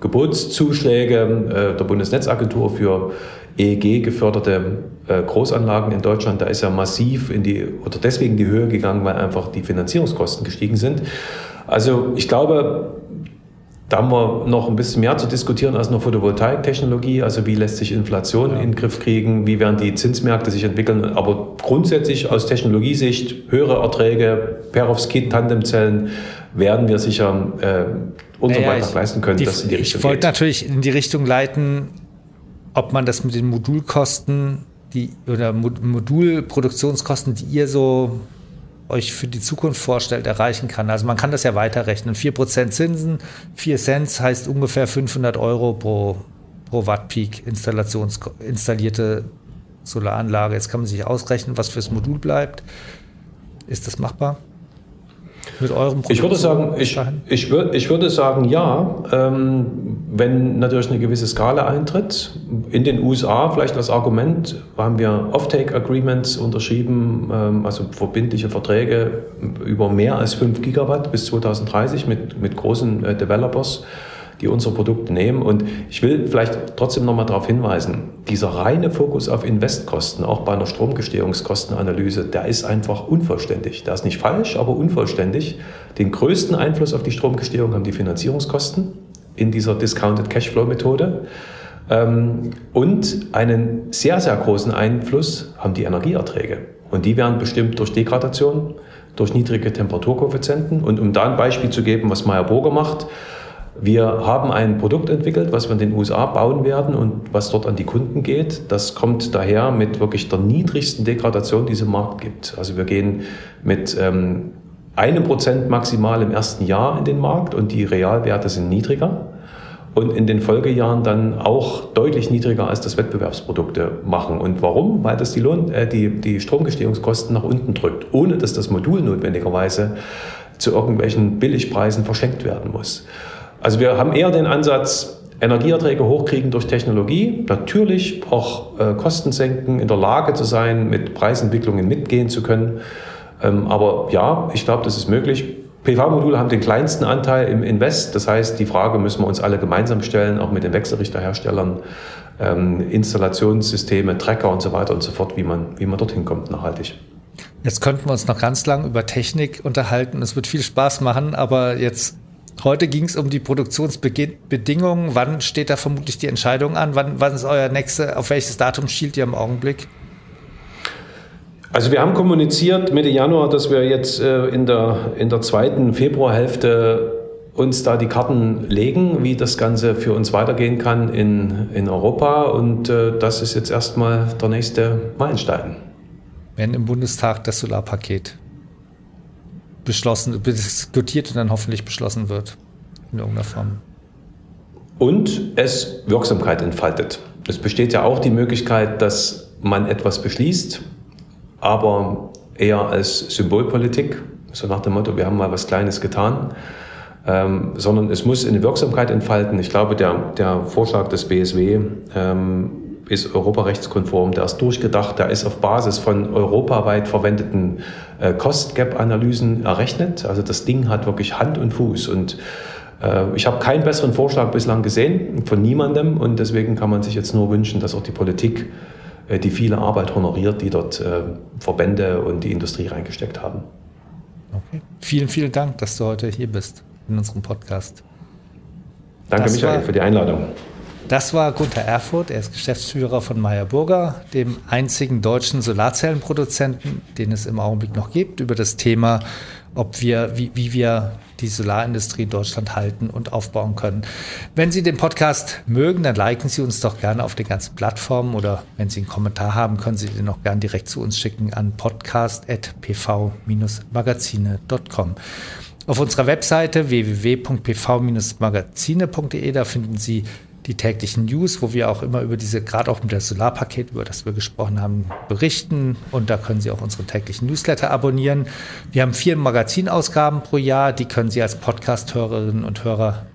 Gebotszuschläge äh, der Bundesnetzagentur für EEG geförderte äh, Großanlagen in Deutschland, da ist ja massiv in die oder deswegen die Höhe gegangen, weil einfach die Finanzierungskosten gestiegen sind. Also ich glaube, da haben wir noch ein bisschen mehr zu diskutieren als nur Photovoltaiktechnologie. Also wie lässt sich Inflation ja. in den Griff kriegen? Wie werden die Zinsmärkte sich entwickeln? Aber grundsätzlich aus Technologiesicht höhere Erträge, Perovskit, Tandemzellen werden wir sicher äh, unseren naja, Beitrag leisten können, die, dass in die Richtung Ich wollte natürlich in die Richtung leiten, ob man das mit den Modulkosten die, oder Modulproduktionskosten, die ihr so euch für die Zukunft vorstellt, erreichen kann. Also man kann das ja weiterrechnen. 4% Zinsen, 4 Cent heißt ungefähr 500 Euro pro, pro Watt-Peak installierte Solaranlage. Jetzt kann man sich ausrechnen, was fürs Modul bleibt. Ist das machbar? Mit eurem Produkt? Ich würde sagen, ich, ich, würd, ich würde sagen, ja, ähm, wenn natürlich eine gewisse Skala eintritt. In den USA, vielleicht als Argument, haben wir Offtake-Agreements unterschrieben, ähm, also verbindliche Verträge über mehr als 5 Gigawatt bis 2030 mit, mit großen äh, Developers die unsere Produkte nehmen. Und ich will vielleicht trotzdem nochmal darauf hinweisen, dieser reine Fokus auf Investkosten, auch bei einer Stromgestehungskostenanalyse, der ist einfach unvollständig. Der ist nicht falsch, aber unvollständig. Den größten Einfluss auf die Stromgestehung haben die Finanzierungskosten in dieser Discounted Cashflow-Methode. Ähm, und einen sehr, sehr großen Einfluss haben die Energieerträge. Und die werden bestimmt durch Degradation, durch niedrige Temperaturkoeffizienten. Und um da ein Beispiel zu geben, was Meyer Burger macht, wir haben ein Produkt entwickelt, was wir in den USA bauen werden und was dort an die Kunden geht. Das kommt daher mit wirklich der niedrigsten Degradation, die es im Markt gibt. Also wir gehen mit ähm, einem Prozent maximal im ersten Jahr in den Markt und die Realwerte sind niedriger und in den Folgejahren dann auch deutlich niedriger als das Wettbewerbsprodukte machen. Und warum? Weil das die, Lohn, äh, die, die Stromgestehungskosten nach unten drückt, ohne dass das Modul notwendigerweise zu irgendwelchen Billigpreisen verschenkt werden muss. Also wir haben eher den Ansatz, Energieerträge hochkriegen durch Technologie, natürlich auch äh, Kosten senken, in der Lage zu sein, mit Preisentwicklungen mitgehen zu können. Ähm, aber ja, ich glaube, das ist möglich. PV-Module haben den kleinsten Anteil im Invest. Das heißt, die Frage müssen wir uns alle gemeinsam stellen, auch mit den Wechselrichterherstellern, ähm, Installationssysteme, Trecker und so weiter und so fort, wie man, wie man dorthin kommt nachhaltig. Jetzt könnten wir uns noch ganz lang über Technik unterhalten. Es wird viel Spaß machen, aber jetzt Heute ging es um die Produktionsbedingungen. Wann steht da vermutlich die Entscheidung an? Wann, wann ist euer nächste, auf welches Datum schielt ihr im Augenblick? Also wir haben kommuniziert Mitte Januar, dass wir jetzt äh, in, der, in der zweiten Februarhälfte uns da die Karten legen, wie das Ganze für uns weitergehen kann in, in Europa. Und äh, das ist jetzt erstmal der nächste Meilenstein. Wenn im Bundestag das Solarpaket beschlossen, diskutiert und dann hoffentlich beschlossen wird in irgendeiner Form. Und es Wirksamkeit entfaltet. Es besteht ja auch die Möglichkeit, dass man etwas beschließt, aber eher als Symbolpolitik, so nach dem Motto, wir haben mal was Kleines getan, ähm, sondern es muss eine Wirksamkeit entfalten. Ich glaube, der, der Vorschlag des BSW ähm, ist europarechtskonform, der ist durchgedacht, der ist auf Basis von europaweit verwendeten äh, Cost-Gap-Analysen errechnet. Also das Ding hat wirklich Hand und Fuß und äh, ich habe keinen besseren Vorschlag bislang gesehen, von niemandem und deswegen kann man sich jetzt nur wünschen, dass auch die Politik äh, die viele Arbeit honoriert, die dort äh, Verbände und die Industrie reingesteckt haben. Okay. Vielen, vielen Dank, dass du heute hier bist in unserem Podcast. Danke, das Michael, für die Einladung. Das war Gunther Erfurt. Er ist Geschäftsführer von Meyer Burger, dem einzigen deutschen Solarzellenproduzenten, den es im Augenblick noch gibt, über das Thema ob wir, wie, wie wir die Solarindustrie in Deutschland halten und aufbauen können. Wenn Sie den Podcast mögen, dann liken Sie uns doch gerne auf den ganzen Plattformen oder wenn Sie einen Kommentar haben, können Sie den auch gerne direkt zu uns schicken an podcast.pv-magazine.com. Auf unserer Webseite www.pv-magazine.de, da finden Sie die täglichen News, wo wir auch immer über diese, gerade auch mit der Solarpaket, über das wir gesprochen haben, berichten. Und da können Sie auch unsere täglichen Newsletter abonnieren. Wir haben vier Magazinausgaben pro Jahr, die können Sie als Podcast-Hörerinnen und Hörer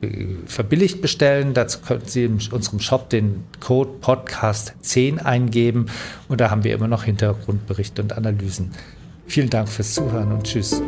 äh, verbilligt bestellen. Dazu können Sie in unserem Shop den Code Podcast 10 eingeben und da haben wir immer noch Hintergrundberichte und Analysen. Vielen Dank fürs Zuhören und Tschüss.